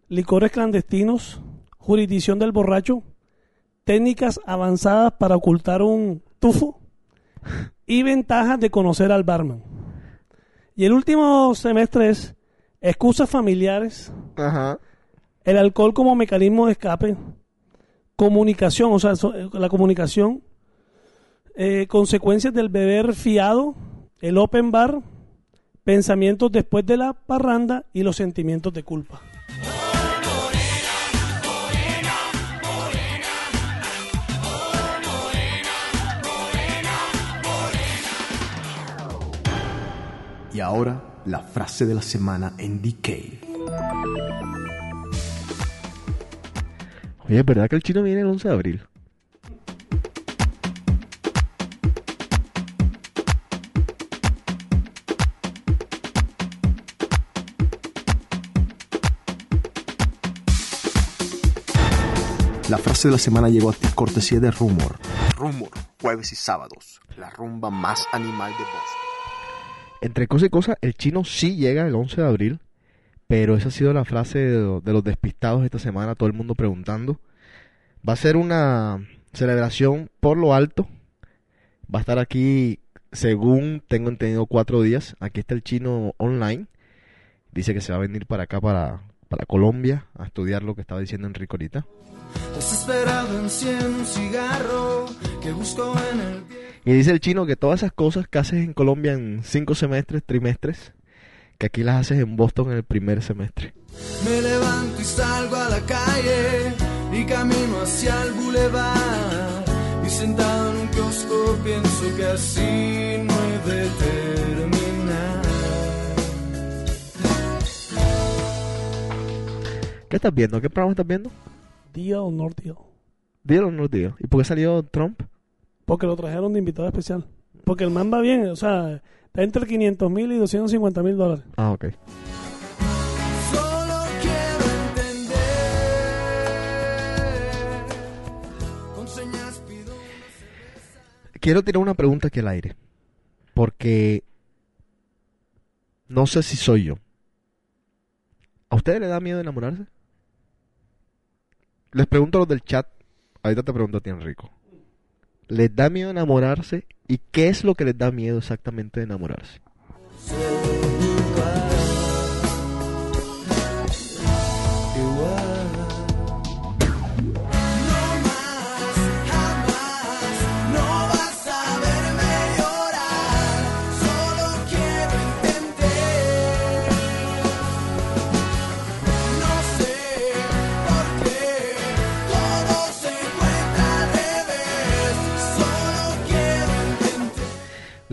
licores clandestinos, jurisdicción del borracho, técnicas avanzadas para ocultar un tufo y ventajas de conocer al barman. Y el último semestre es excusas familiares, Ajá. el alcohol como mecanismo de escape, comunicación, o sea, eh, la comunicación, eh, consecuencias del beber fiado, el open bar, pensamientos después de la parranda y los sentimientos de culpa. Y ahora la frase de la semana en DK. Oye, ¿es verdad que el chino viene el 11 de abril? Frase de la semana llegó a ti cortesía de Rumor. Rumor, jueves y sábados. La rumba más animal de Boston. Entre cosa y cosa, el chino sí llega el 11 de abril, pero esa ha sido la frase de, de los despistados esta semana, todo el mundo preguntando. Va a ser una celebración por lo alto. Va a estar aquí, según tengo entendido, cuatro días. Aquí está el chino online. Dice que se va a venir para acá, para, para Colombia, a estudiar lo que estaba diciendo Enrique ahorita. Desesperado enciendo un cigarro que busco en el Y dice el chino que todas esas cosas que haces en Colombia en cinco semestres, trimestres, que aquí las haces en Boston en el primer semestre. Me levanto y salgo a la calle y camino hacia el bulevar. Y sentado en un kiosco pienso que así no he de terminar. ¿Qué estás viendo? ¿Qué programa estás viendo? Día o no día. Dilo o no dilo. ¿Y por qué salió Trump? Porque lo trajeron de invitado especial. Porque el man va bien, o sea, está entre 500 mil y 250 mil dólares. Ah, ok. Solo quiero entender. Con señas pido. Quiero tirar una pregunta aquí al aire. Porque no sé si soy yo. ¿A ustedes les da miedo enamorarse? Les pregunto a los del chat. Ahorita te pregunto a ti, Enrico. ¿Les da miedo enamorarse? ¿Y qué es lo que les da miedo exactamente de enamorarse?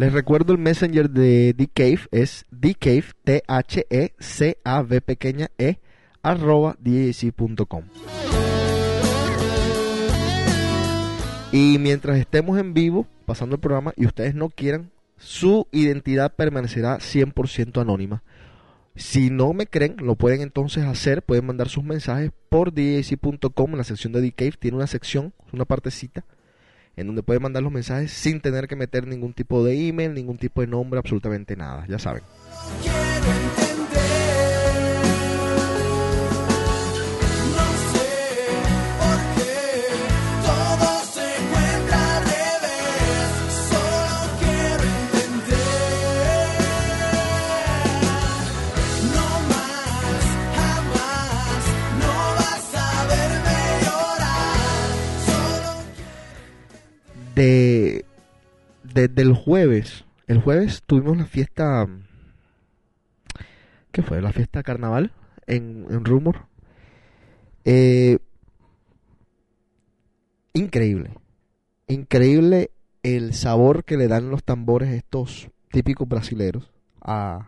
Les recuerdo el messenger de Dcave. Es Dcave, T-H-E-C-A-V pequeña E, arroba DJC.com. Y mientras estemos en vivo, pasando el programa, y ustedes no quieran, su identidad permanecerá 100% anónima. Si no me creen, lo pueden entonces hacer, pueden mandar sus mensajes por DJC.com en la sección de Dcave. Tiene una sección, una partecita, en donde pueden mandar los mensajes sin tener que meter ningún tipo de email, ningún tipo de nombre, absolutamente nada, ya saben. Desde el jueves, el jueves tuvimos la fiesta, ¿qué fue? La fiesta carnaval en, Rumor. Eh, increíble, increíble el sabor que le dan los tambores estos típicos brasileros a,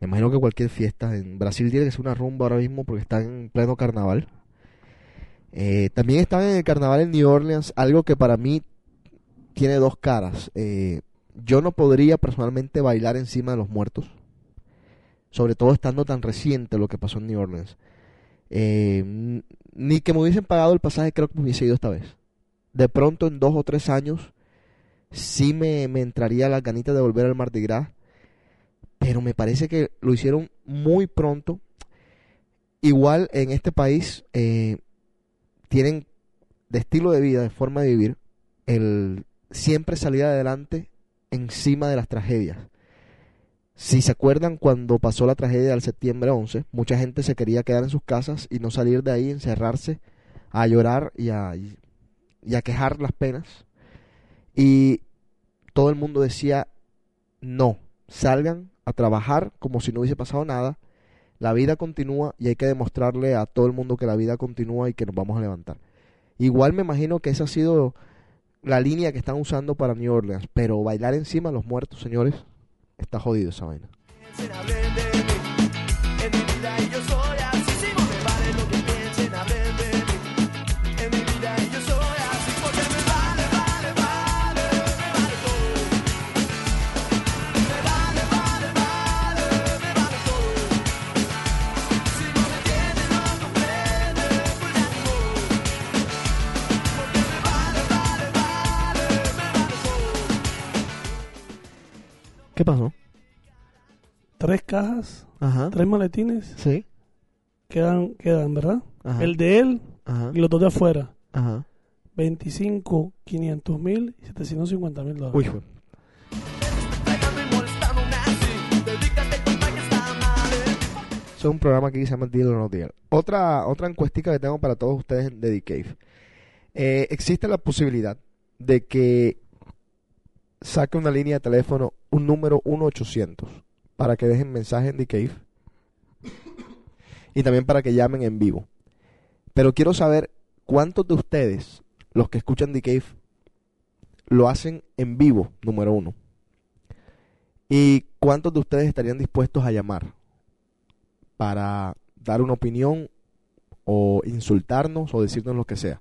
me imagino que cualquier fiesta en Brasil tiene que ser una rumba ahora mismo porque están en pleno carnaval. Eh, también están en el carnaval en New Orleans, algo que para mí tiene dos caras. Eh, yo no podría personalmente bailar encima de los muertos, sobre todo estando tan reciente lo que pasó en New Orleans. Eh, ni que me hubiesen pagado el pasaje, creo que me hubiese ido esta vez. De pronto, en dos o tres años, sí me, me entraría la ganita de volver al Mardi Gras, pero me parece que lo hicieron muy pronto. Igual en este país eh, tienen de estilo de vida, de forma de vivir, el siempre salir adelante encima de las tragedias. Si se acuerdan cuando pasó la tragedia del septiembre 11, mucha gente se quería quedar en sus casas y no salir de ahí, encerrarse, a llorar y a, y a quejar las penas. Y todo el mundo decía, no, salgan a trabajar como si no hubiese pasado nada. La vida continúa y hay que demostrarle a todo el mundo que la vida continúa y que nos vamos a levantar. Igual me imagino que esa ha sido la línea que están usando para New Orleans. Pero bailar encima de los muertos, señores, está jodido esa vaina. ¿Qué pasó? Tres cajas, Ajá. tres maletines, Sí. quedan, quedan, ¿verdad? Ajá. El de él Ajá. y los dos de afuera. Ajá. 25, 500 mil y 750 mil dólares. Uy. Eso es un programa que se llama Deal or No Deal. Otra, otra encuestica que tengo para todos ustedes de The Cave. Eh, existe la posibilidad de que saque una línea de teléfono, un número 1-800, para que dejen mensaje en The Cave. Y también para que llamen en vivo. Pero quiero saber cuántos de ustedes, los que escuchan The Cave, lo hacen en vivo, número uno. Y cuántos de ustedes estarían dispuestos a llamar para dar una opinión o insultarnos o decirnos lo que sea.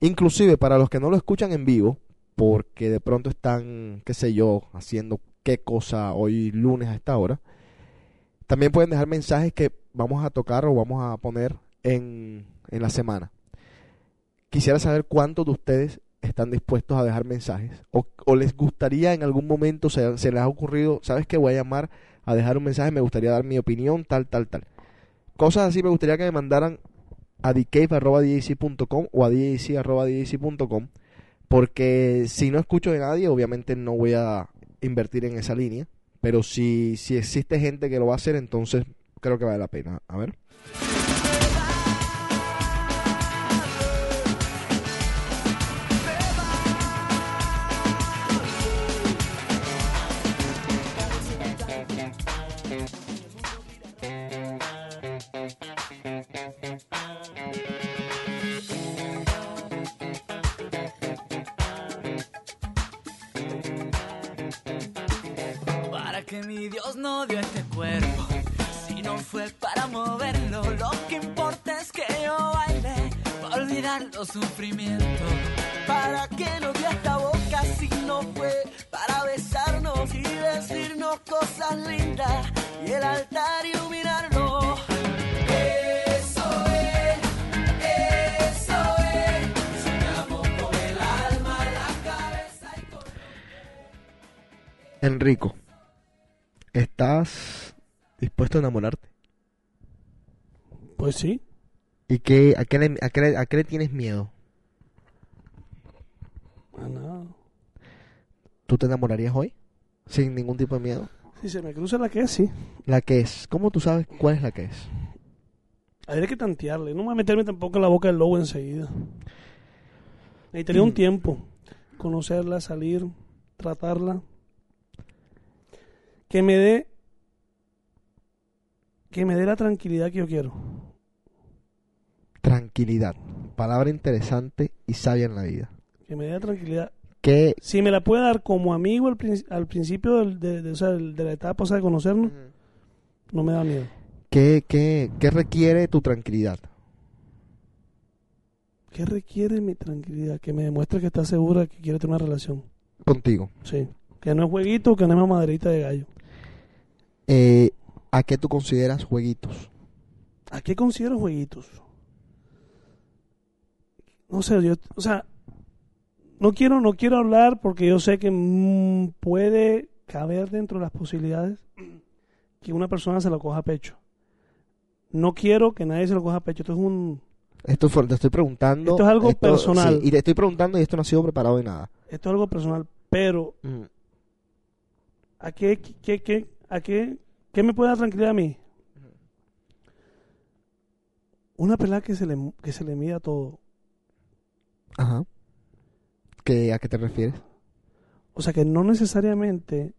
Inclusive para los que no lo escuchan en vivo, porque de pronto están, qué sé yo, haciendo qué cosa hoy lunes a esta hora, también pueden dejar mensajes que vamos a tocar o vamos a poner en, en la semana. Quisiera saber cuántos de ustedes están dispuestos a dejar mensajes o, o les gustaría en algún momento, se, se les ha ocurrido, ¿sabes qué? Voy a llamar a dejar un mensaje, me gustaría dar mi opinión, tal, tal, tal. cosas así me gustaría que me mandaran a dcave.com o a djc.com porque si no escucho de nadie, obviamente no voy a invertir en esa línea. Pero si, si existe gente que lo va a hacer, entonces creo que vale la pena. A ver. Que mi Dios no dio este cuerpo, si no fue para moverlo, lo que importa es que yo baile, para olvidar los sufrimientos. Para que no dio esta boca si no fue para besarnos y decirnos cosas lindas y el altar con... Enrico, ¿estás dispuesto a enamorarte? Pues sí. ¿Y qué, a, qué le, a, qué le- a qué le tienes miedo? A nada. ¿Tú te enamorarías hoy? Sin ningún tipo de miedo. Si se me cruza la que es, sí. La que es. ¿Cómo tú sabes cuál es la que es? Hay que tantearle. No me voy a meterme tampoco en la boca del lobo enseguida. Necesitaría un tiempo. Conocerla, salir, tratarla. Que me dé. Que me dé la tranquilidad que yo quiero. Tranquilidad. Palabra interesante y sabia en la vida. Que me dé la tranquilidad. ¿Qué, Si me la puede dar como amigo al, prin- al principio del- de, de- o sea, del- de la etapa o sea, de conocernos, no me da miedo. qué, qué, qué requiere tu tranquilidad? ¿Qué requiere mi tranquilidad? Que me demuestre que está segura que quiere tener una relación. Contigo. Sí. Que no es jueguito, que no es maderita de gallo. Eh, ¿A qué tú consideras jueguitos? ¿A qué considero jueguitos? No sé, yo, o sea, no quiero, no quiero hablar porque yo sé que mm, puede caber dentro de las posibilidades que una persona se lo coja a pecho. No quiero que nadie se lo coja a pecho. Esto es un, Esto fue- te estoy preguntando. Esto es algo personal. sí, y te estoy preguntando y esto no ha sido preparado de nada. esto es algo personal, pero ¿a qué, qué, qué- a qué, qué me puede dar tranquilidad a mí? Una pelada que se le, que se le mida todo. Ajá. ¿Qué, ¿A qué te refieres? O sea, que no necesariamente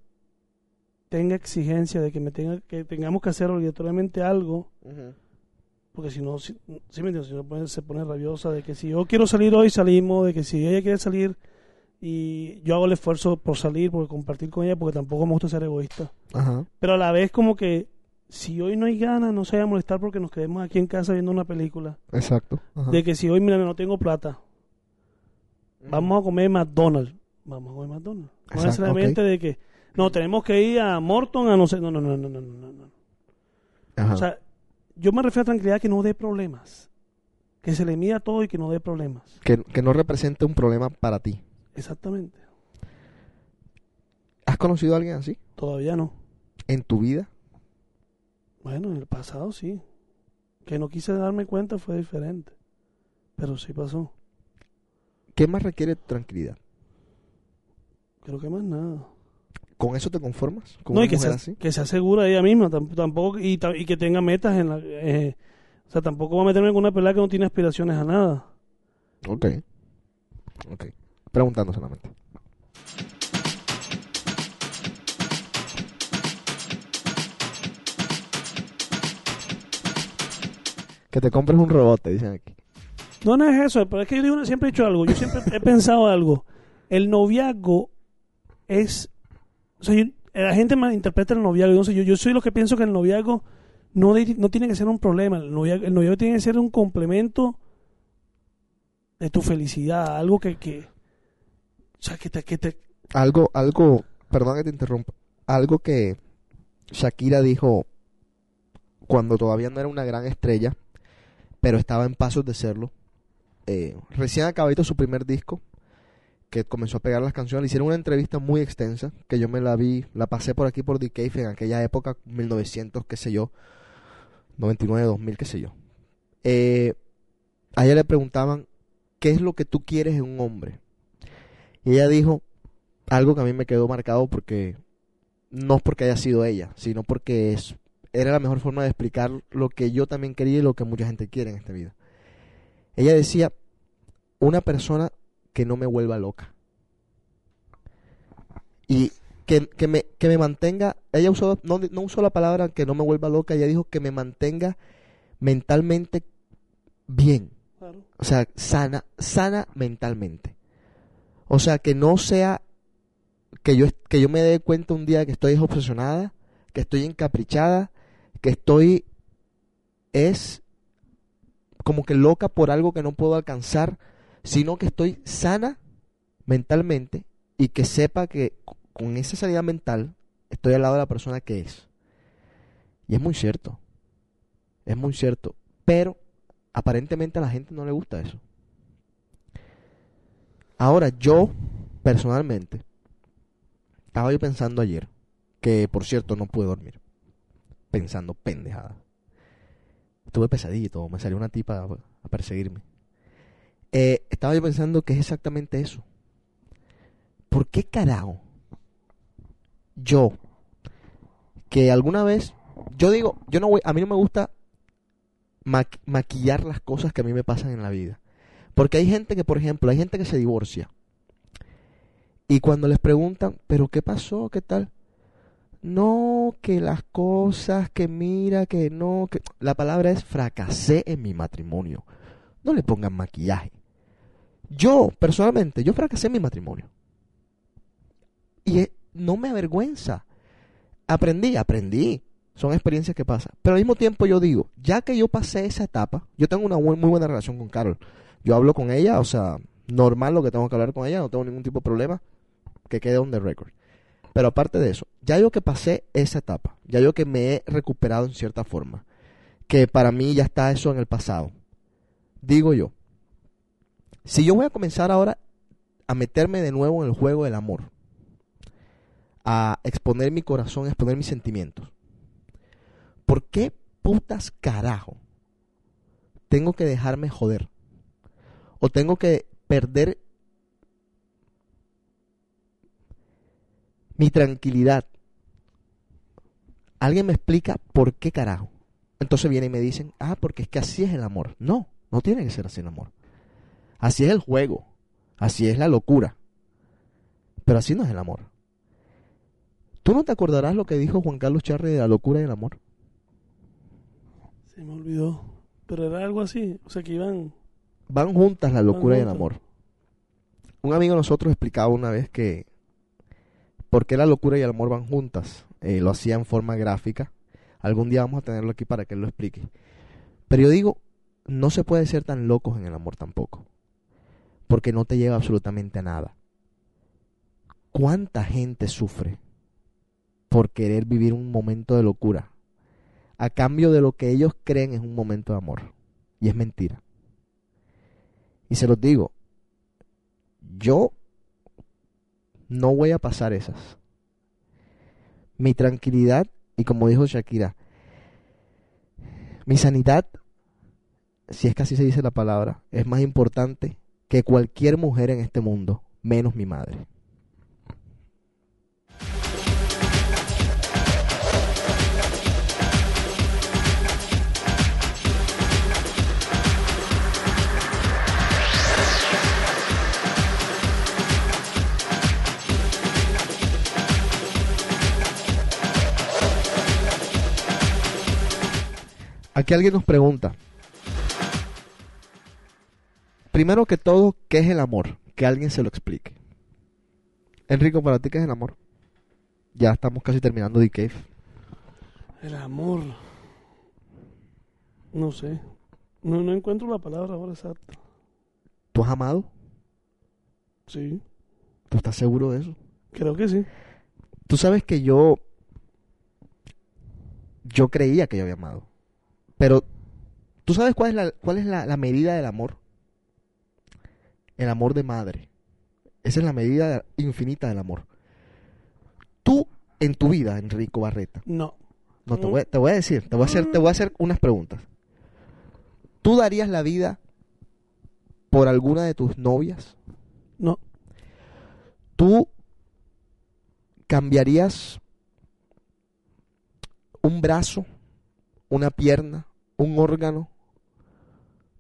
tenga exigencia de que me tenga que tengamos que hacer obligatoriamente algo, porque si no, si, si me entiendes, si no pone- se pone rabiosa de que si yo quiero salir hoy salimos, de que si ella quiere salir y yo hago el esfuerzo por salir, por compartir con ella, porque tampoco me gusta ser egoísta. Ajá. Pero a la vez como que si hoy no hay ganas, no se vaya a molestar porque nos quedemos aquí en casa viendo una película. Exacto. Ajá. De que si hoy, mira, no tengo plata, vamos a comer McDonald's. Vamos a comer McDonald's. No necesariamente de que, no, tenemos que ir a Morton a no sé, no, no, no, no, no, no, no. Ajá. O sea, yo me refiero a tranquilidad que no dé problemas. Que se le mida todo y que no dé problemas. que, que no represente un problema para ti. Exactamente. ¿Has conocido a alguien así Todavía no. en tu vida? Bueno, en el pasado sí. Que no quise darme cuenta fue diferente. Pero sí pasó. ¿Qué más requiere tranquilidad? Creo que más nada. ¿Con eso te conformas? ¿Con No, una y que mujer se, así? que se asegura ella misma. tam- Tampoco, y, que tenga metas en la... eh, o sea, tampoco va a meterme en una pelea que no tiene aspiraciones a nada. Ok. Ok. Preguntando solamente. Que te compres un robot, dicen aquí. No, no es eso, pero es que yo digo- siempre he dicho algo, yo siempre he pensado algo. El noviazgo es... La gente malinterpreta el noviazgo. Entonces, yo, yo soy lo que pienso que el noviazgo no, no tiene que ser un problema. El noviazgo, el noviazgo tiene que ser un complemento de tu felicidad, algo que... que Algo, algo, perdón que te interrumpa. Algo que Shakira dijo cuando todavía no era una gran estrella, pero estaba en pasos de serlo. Eh, recién acabado su primer disco, que comenzó a pegar las canciones. Le hicieron una entrevista muy extensa, que yo me la vi, la pasé por aquí por Cave en aquella época, 1900, qué sé yo, 99, 2000, qué sé yo. Eh, a ella le preguntaban, ¿qué es lo que tú quieres en un hombre? Y ella dijo algo que a mí me quedó marcado porque no es porque haya sido ella, sino porque es, era la mejor forma de explicar lo que yo también quería y lo que mucha gente quiere en esta vida. Ella decía, una persona que no me vuelva loca. Y que, que me, que me mantenga, ella usó, no, no usó la palabra que no me vuelva loca, ella dijo que me mantenga mentalmente bien. Claro. O sea, sana, sana mentalmente. O sea, que no sea que yo, que yo me dé cuenta un día que estoy obsesionada, que estoy encaprichada, que estoy es como que loca por algo que no puedo alcanzar, sino que estoy sana mentalmente y que sepa que con esa sanidad mental estoy al lado de la persona que es. Y es muy cierto. Es muy cierto. Pero aparentemente a la gente no le gusta eso. Ahora, yo, personalmente, estaba yo pensando ayer, que por cierto no pude dormir, pensando pendejada. Estuve pesadito, me salió una tipa a, perseguirme. Eh, estaba yo pensando que es exactamente eso. ¿Por qué carajo? Yo, que alguna vez, yo digo, yo no voy, a mí no me gusta maqui- maquillar las cosas que a mí me pasan en la vida. Porque hay gente que, por ejemplo, hay gente que se divorcia. Y cuando les preguntan, ¿pero qué pasó? ¿Qué tal? No, que las cosas, que mira, que no, que... La palabra es fracasé en mi matrimonio. No le pongan maquillaje. Yo, personalmente, yo fracasé en mi matrimonio. Y no me avergüenza. Aprendí, aprendí. Son experiencias que pasan. Pero al mismo tiempo yo digo, ya que yo pasé esa etapa, yo tengo una muy buena relación con Carol. Yo hablo con ella, o sea, normal lo que tengo que hablar con ella, no tengo ningún tipo de problema, que quede on the record. Pero aparte de eso, ya yo que pasé esa etapa, ya yo que me he recuperado en cierta forma, que para mí ya está eso en el pasado, digo yo, si yo voy a comenzar ahora a meterme de nuevo en el juego del amor, a exponer mi corazón, a exponer mis sentimientos, ¿por qué putas carajo tengo que dejarme joder? O tengo que perder mi tranquilidad. Alguien me explica por qué carajo. Entonces vienen y me dicen, ah, porque es que así es el amor. No, no tiene que ser así el amor. Así es el juego. Así es la locura. Pero así no es el amor. ¿Tú no te acordarás lo que dijo Juan Carlos Charri de la locura y el amor? Se me olvidó. Pero era algo así. O sea, que iban. Van juntas la locura y el amor. Un amigo de nosotros explicaba una vez que por qué la locura y el amor van juntas. Eh, lo hacía en forma gráfica. Algún día vamos a tenerlo aquí para que él lo explique. Pero yo digo, no se puede ser tan locos en el amor tampoco. Porque no te lleva absolutamente a nada. ¿Cuánta gente sufre por querer vivir un momento de locura a cambio de lo que ellos creen es un momento de amor? Y es mentira. Y se los digo, yo no voy a pasar esas. Mi tranquilidad, y como dijo Shakira, mi sanidad, si es que así se dice la palabra, es más importante que cualquier mujer en este mundo, menos mi madre. Aquí alguien nos pregunta, primero que todo, ¿qué es el amor? Que alguien se lo explique. Enrico, para ti, ¿qué es el amor? Ya estamos casi terminando The Cave. El amor. No sé. No, no encuentro la palabra ahora exacta. ¿Tú has amado? Sí, ¿Tú estás seguro de eso? creo que sí. Tú sabes que yo. Yo creía que yo había amado. Pero. ¿Tú sabes cuál es la, cuál es la, la medida del amor? El amor de madre. Esa es la medida infinita del amor. Tú, en tu vida, Enrico Barreta, No. No, te Mm. voy, te voy a decir, te voy a hacer, te voy a hacer unas preguntas. ¿Tú darías la vida por alguna de tus novias? No. ¿Tú cambiarías un brazo, una pierna, un órgano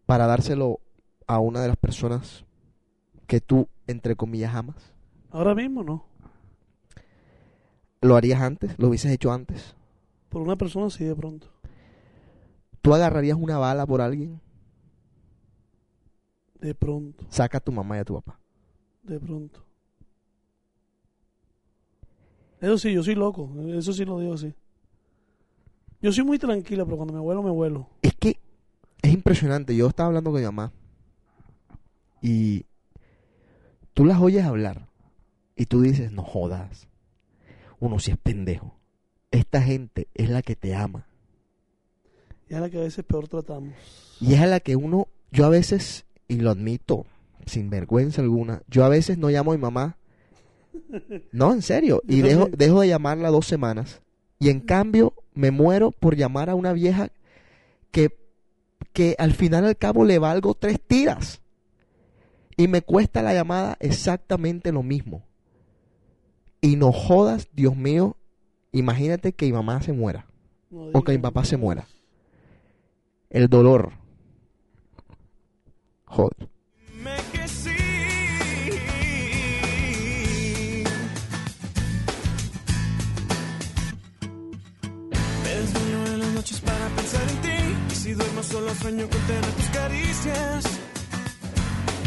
para dárselo a una de las personas que tú, entre comillas, amas? Ahora mismo no. ¿Lo harías antes? ¿Lo hubieses hecho antes? Por una persona sí de pronto. ¿Tú agarrarías una bala por alguien? De pronto. Saca a tu mamá y a tu papá. De pronto. Eso sí, yo soy loco. Eso sí lo digo así. Yo soy muy tranquila, pero cuando me vuelo, me vuelo. Es que es impresionante. Yo estaba hablando con mi mamá y tú las oyes hablar y tú dices, no jodas. Uno sí es pendejo. Esta gente es la que te ama. Y es la que a veces peor tratamos. Y es a la que uno, yo a veces, y lo admito, sin vergüenza alguna, yo a veces no llamo a mi mamá. No, en serio. Y dejo, dejo de llamarla dos semanas. Y en cambio, me muero por llamar a una vieja que, que al final al cabo le valgo tres tiras. Y me cuesta la llamada exactamente lo mismo. Y no jodas, Dios mío, imagínate que mi mamá se muera. No O que mi papá se muera. El dolor. Joder. Noches para pensar en ti. Y si duermo solo sueño con tener tus caricias.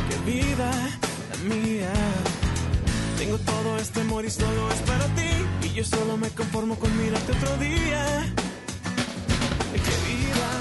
Qué vida la mía. Tengo todo este amor y solo es para ti. Y yo solo me conformo con mirarte otro día. Qué vida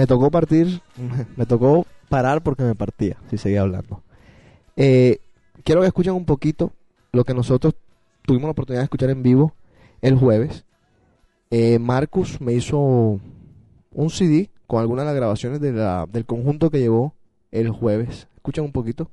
Me tocó partir, me tocó parar porque me partía, si seguía hablando. Eh, quiero que escuchen un poquito lo que nosotros tuvimos la oportunidad de escuchar en vivo el jueves. Eh, Marcus me hizo un CD con algunas de las grabaciones de la- del conjunto que llevó el jueves. Escuchen un poquito.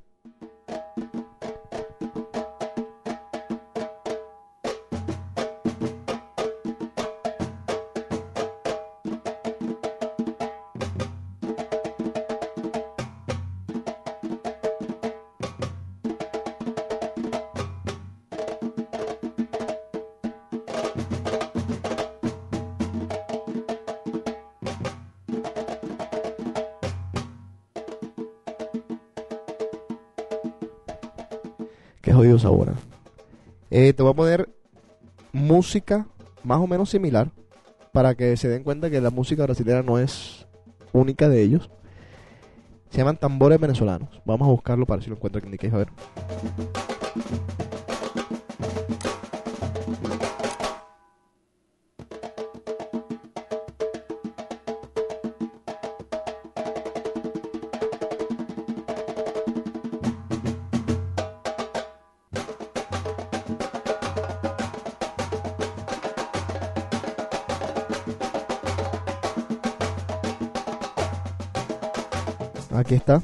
Eh, te voy a poner música más o menos similar para que se den cuenta que la música brasileña no es única de ellos. Se llaman tambores venezolanos. Vamos a buscarlo para si lo encuentro en Nikkei, A ver. Aquí está.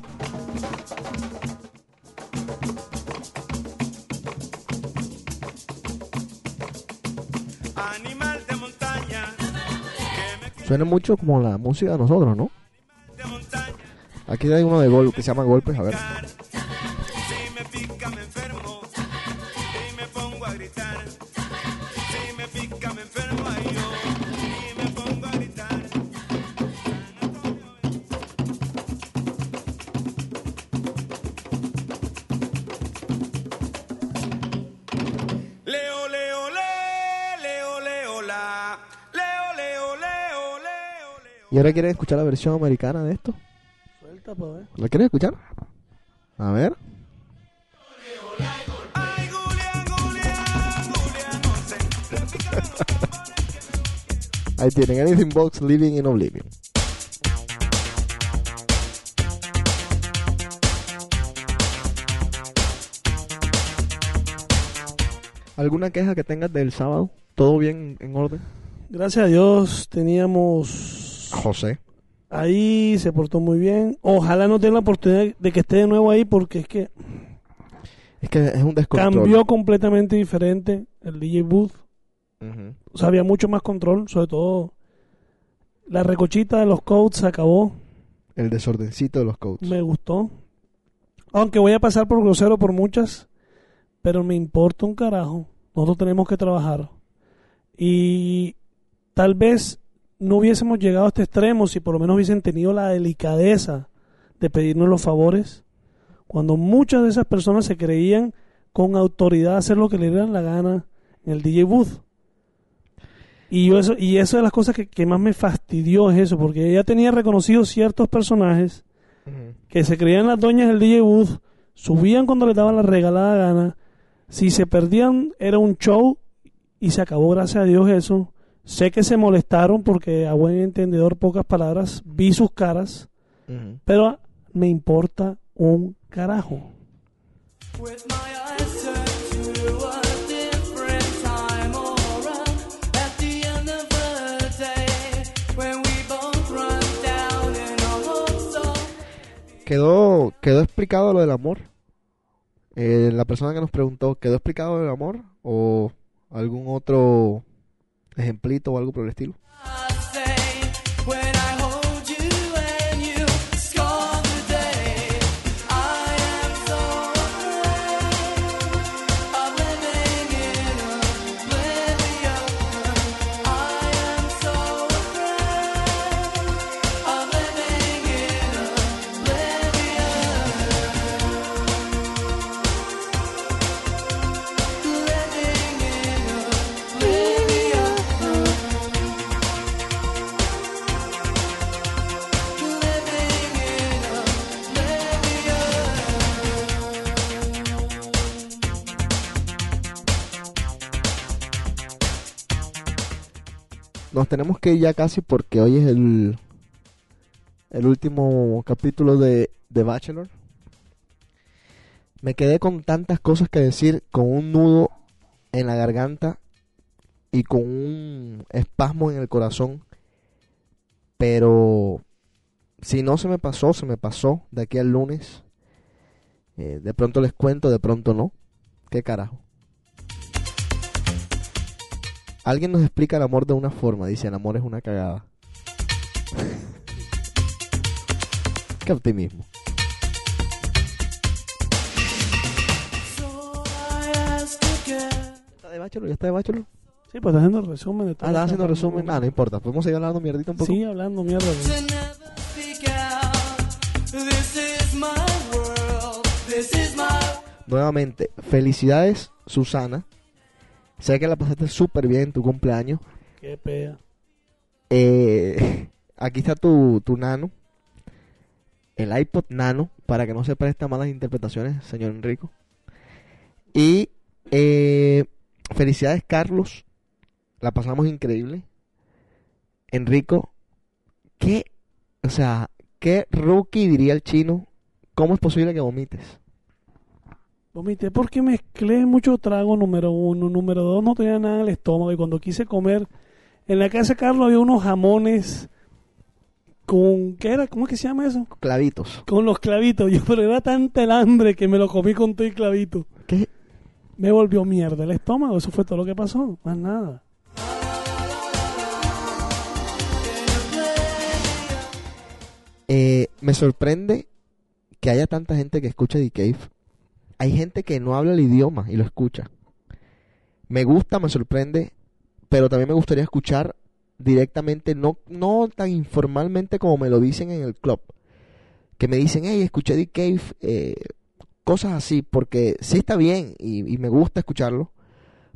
Suena mucho como la música de nosotros, ¿no? Aquí hay uno de gol que se llama Golpes, a ver. Ahora quieren escuchar la versión americana de esto? Suelta, pa' ver. ¿La quieren escuchar? A ver. Ahí tienen Anything Box Living in Oblivion. ¿Alguna queja que tengas del sábado? ¿Todo bien en orden? Gracias a Dios teníamos José. ahí, se portó muy bien. Ojalá no tenga la oportunidad de que esté de nuevo ahí porque es que Es que es un descontrol. cambió completamente diferente el DJ Booth. O sea, había mucho más control, sobre todo la recochita de los codes se acabó. El desordencito de los codes. Me gustó. Aunque voy a pasar por grosero por muchas, pero me importa un carajo. Nosotros tenemos que trabajar. Y tal vez no hubiésemos llegado a este extremo si por lo menos hubiesen tenido la delicadeza de pedirnos los favores. Cuando muchas de esas personas se creían con autoridad hacer lo que le dieran la gana en el DJ booth. Y yo eso, y eso de las cosas que, que más me fastidió es eso, porque ella tenía reconocidos ciertos personajes que se creían las doñas del DJ booth, subían cuando les daban la regalada gana. Si se perdían, era un show y se acabó, gracias a Dios, eso. Sé que se molestaron porque, a buen entendedor, pocas palabras, vi sus caras, pero me importa un carajo. With my eyes turned to a different time around at the end of the day when we both run down in a home song. ¿Quedó, ¿Quedó explicado lo del amor? Eh, la persona que nos preguntó, ¿quedó explicado lo del amor? ¿O algún otro ejemplito o algo por el estilo? Nos tenemos que ir ya casi porque hoy es el, el último capítulo de, de Bachelor. Me quedé con tantas cosas que decir, con un nudo en la garganta y con un espasmo en el corazón. Pero si no se me pasó, se me pasó de aquí al lunes. Eh, de pronto les cuento, de pronto no. ¿Qué carajo? Alguien nos explica el amor de una forma. Dice, el amor es una cagada. Qué optimismo. ¿Está de bachelor? ¿Ya está de bachelor? Sí, pues está haciendo resumen de todo. Ah, está haciendo resumen. Ah, no importa. Podemos seguir hablando mierdita un poco. Sigue hablando mierda. Nuevamente, felicidades, Susana. Sé que la pasaste súper bien en tu cumpleaños. Qué pea. Eh, aquí está tu, tu nano. El iPod nano, para que no se presta a malas interpretaciones, señor Enrico. Y eh, felicidades, Carlos. La pasamos increíble. Enrico, ¿qué? O sea, ¿qué rookie diría el chino? ¿Cómo es posible que vomites? Vomité porque mezclé mucho trago, número uno. Número dos, no tenía nada en el estómago. Y cuando quise comer, en la casa de Carlos había unos jamones con. ¿Qué era? ¿Cómo es que se llama eso? Clavitos. Con los clavitos. Yo, pero era tanta el hambre que me lo comí con todo y clavito. ¿Qué? Me volvió mierda el estómago. Eso fue todo lo que pasó. Más nada. Eh, me sorprende que haya tanta gente que escucha The Cave. Hay gente que no habla el idioma y lo escucha. Me gusta, me sorprende, pero también me gustaría escuchar directamente, no, no tan informalmente como me lo dicen en el club. Que me dicen, hey, escuché The Cave, eh, cosas así, porque sí está bien y, me gusta escucharlo,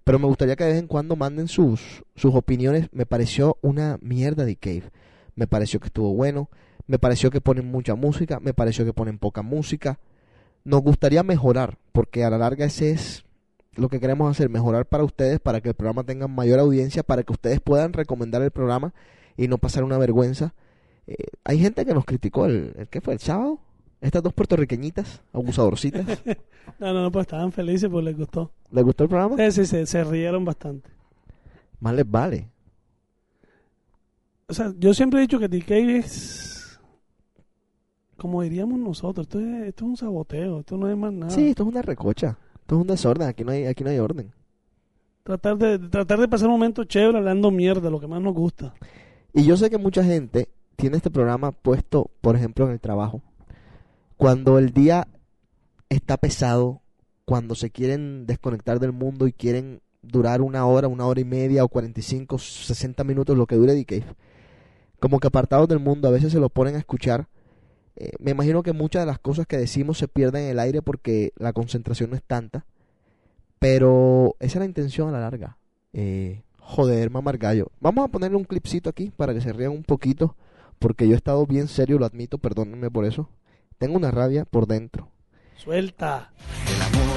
pero me gustaría que de vez en cuando manden sus, sus opiniones. Me pareció una mierda The Cave. me pareció que estuvo bueno, me pareció que ponen mucha música, me pareció que ponen poca música. Nos gustaría mejorar, porque a la larga ese es lo que queremos hacer, mejorar para ustedes, para que el programa tenga mayor audiencia, para que ustedes puedan recomendar el programa y no pasar una vergüenza. Eh, hay gente que nos criticó el, el ¿qué fue? ¿El sábado? Estas dos puertorriqueñitas, abusadorcitas. No, no, no, pues estaban felices porque les gustó. ¿Les gustó el programa? Sí, sí, se, se rieron bastante. Más les vale. O sea, yo siempre he dicho que TK es. Como diríamos nosotros, esto es, esto es un saboteo, esto no es más nada. Sí, esto es una recocha. Esto es un desorden. Aquí no hay, aquí no hay orden. Tratar de, tratar de pasar un momento chévere hablando mierda, lo que más nos gusta. Y yo sé que mucha gente tiene este programa puesto, por ejemplo, en el trabajo. Cuando el día está pesado, cuando se quieren desconectar del mundo y quieren durar una hora, una hora y media o 45, 60 minutos, lo que dure DK. Como que apartados del mundo, a veces se lo ponen a escuchar. Eh, me imagino que muchas de las cosas que decimos se pierden en el aire porque la concentración no es tanta. Pero esa es la intención a la larga. Eh, joder, mamar gallo. Vamos a ponerle un clipcito aquí para que se rían un poquito. Porque yo he estado bien serio, lo admito, perdónenme por eso. Tengo una rabia por dentro. Suelta. El amor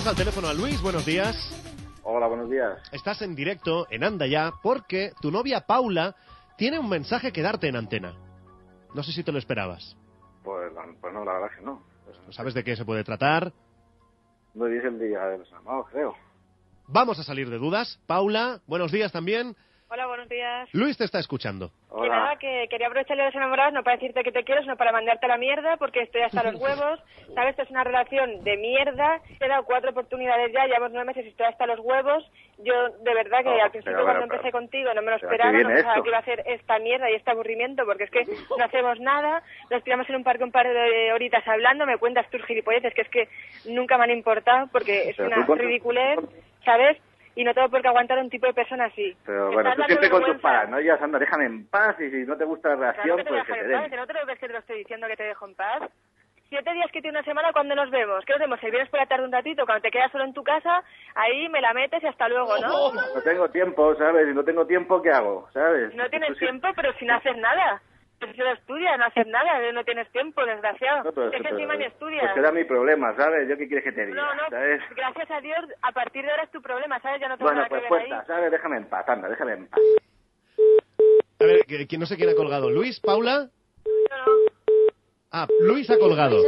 Tenemos al teléfono a Luis, buenos días. Hola, buenos días. Estás en directo en Anda Ya porque tu novia Paula tiene un mensaje que darte en antena. No sé si te lo esperabas. Pues, pues no, la verdad es que no. ¿Sabes de qué se puede tratar? No es el día de los enamorados, creo. Vamos a salir de dudas. Paula, buenos días también. Hola, buenos días. Luis te está escuchando. Que nada, que quería aprovechar el de los enamorados no para decirte que te quiero, sino para mandarte a la mierda, porque estoy hasta los huevos. Sabes, esto es una relación de mierda. Te he dado cuatro oportunidades ya, llevamos nueve meses y estoy hasta los huevos. Yo, de verdad, que No, al principio pero, cuando pero, empecé contigo no me lo ¿a esperaba, no pensaba esto? que iba a ser esta mierda y este aburrimiento, porque es que no hacemos nada, nos tiramos en un parque un par de horitas hablando, me cuentas tus gilipolleces, que es que nunca me han importado, porque es Pero una ridiculez, ¿sabes? Y no tengo por qué aguantar a un tipo de persona así. Pero bueno, tú siempre con tus paranoias, anda, déjame en paz y si no te gusta la Claro reacción, te a pues que te paz, den. no te lo ves que te lo estoy diciendo que te dejo en paz. Siete días que tiene una semana, ¿cuándo nos vemos? ¿Qué nos vemos? ¿El viernes por la tarde un ratito? Cuando te quedas solo en tu casa, ahí me la metes y hasta luego, ¿no? No tengo tiempo, ¿sabes? Si no tengo tiempo, ¿qué hago? ¿Sabes? No tienes Tú sí- tiempo, pero si no haces nada. Pues si no estudias, no haces nada, no tienes tiempo, desgraciado. No, pero- es que pero- encima ni estudias. Pues será mi problema, ¿sabes? ¿Yo qué quieres que te diga? No, no, ¿Sabes? gracias a Dios, a partir de ahora es tu problema, ¿sabes? Ya no tengo Bueno, nada pues que ver fuerza, ahí. ¿sabes? Déjame en paz, anda, déjame en paz. A ver, que, que no sé quién ha colgado. ¿Luis? ¿Paula? Ah, Luis ha colgado.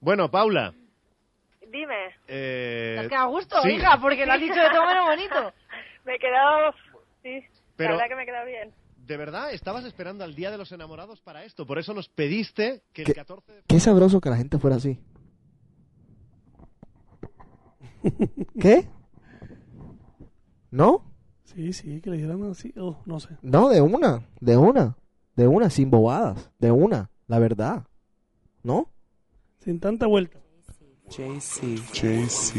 Bueno, Paula. Dime. Eh, Te has quedado a gusto, sí. hija, porque lo has dicho de todo menos bonito. me he quedado... Sí, Pero- la verdad que me he quedado bien. De verdad, estabas esperando al Día de los Enamorados para esto. Por eso nos pediste que el ¿Qué? 14 de... Qué sabroso que la gente fuera así. ¿Qué? ¿No? Sí, sí, que le dijeran así, oh, no sé. No, de una, de una, de una, sin bobadas, de una, la verdad. ¿No? Sin tanta vuelta. JC. JC.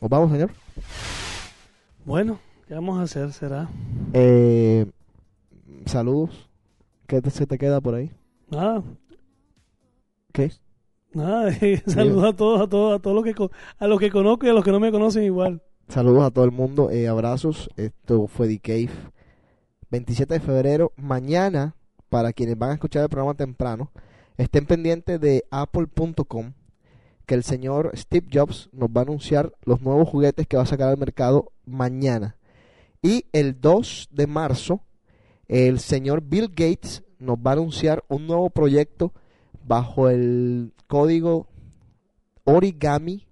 ¿Nos vamos, señor? Bueno, ¿qué vamos a hacer? ¿Será? Eh, saludos. ¿Qué te- se te queda por ahí? Nada, ¿Qué? nada. Saludos a todos, a todos, a todos los que, a los que conozco y a los que no me conocen igual. Saludos a todo el mundo, eh, abrazos. Esto fue The Cave. 27 de febrero, mañana, para quienes van a escuchar el programa temprano, estén pendientes de apple.com, que el señor Steve Jobs nos va a anunciar los nuevos juguetes que va a sacar al mercado mañana. Y el 2 de marzo, el señor Bill Gates nos va a anunciar un nuevo proyecto bajo el código Origami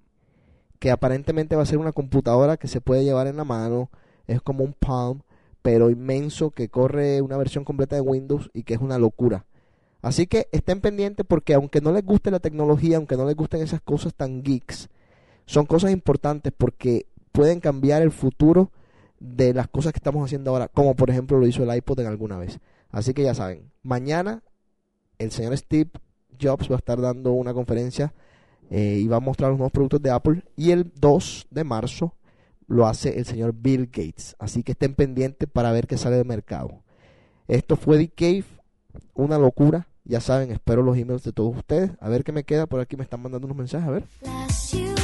que aparentemente va a ser una computadora que se puede llevar en la mano, es como un Palm, pero inmenso, que corre una versión completa de Windows y que es una locura. Así que estén pendientes porque aunque no les guste la tecnología, aunque no les gusten esas cosas tan geeks, son cosas importantes porque pueden cambiar el futuro de las cosas que estamos haciendo ahora, como por ejemplo lo hizo el iPod en alguna vez. Así que ya saben, mañana el señor Steve Jobs va a estar dando una conferencia eh, y va a mostrar los nuevos productos de Apple. Y el 2 de marzo lo hace el señor Bill Gates. Así que estén pendientes para ver qué sale del mercado. Esto fue The Cave, una locura. Ya saben, espero los emails de todos ustedes. A ver qué me queda por aquí. Me están mandando unos mensajes. A ver.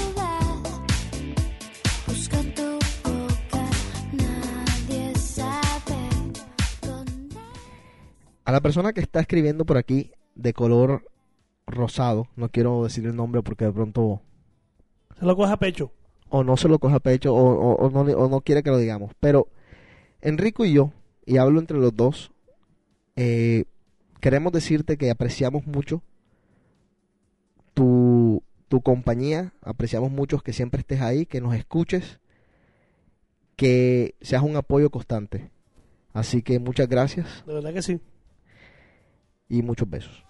A la persona que está escribiendo por aquí de color rosado, no quiero decir el nombre porque de pronto Se lo coge a pecho. o no se lo coja a pecho o, o- o no, o no quiere que lo digamos. Pero Enrico y yo, y hablo entre los dos, eh, queremos decirte que apreciamos mucho tu, tu compañía, apreciamos mucho que siempre estés ahí, que nos escuches, que seas un apoyo constante. Así que muchas gracias De verdad que sí y muchos besos.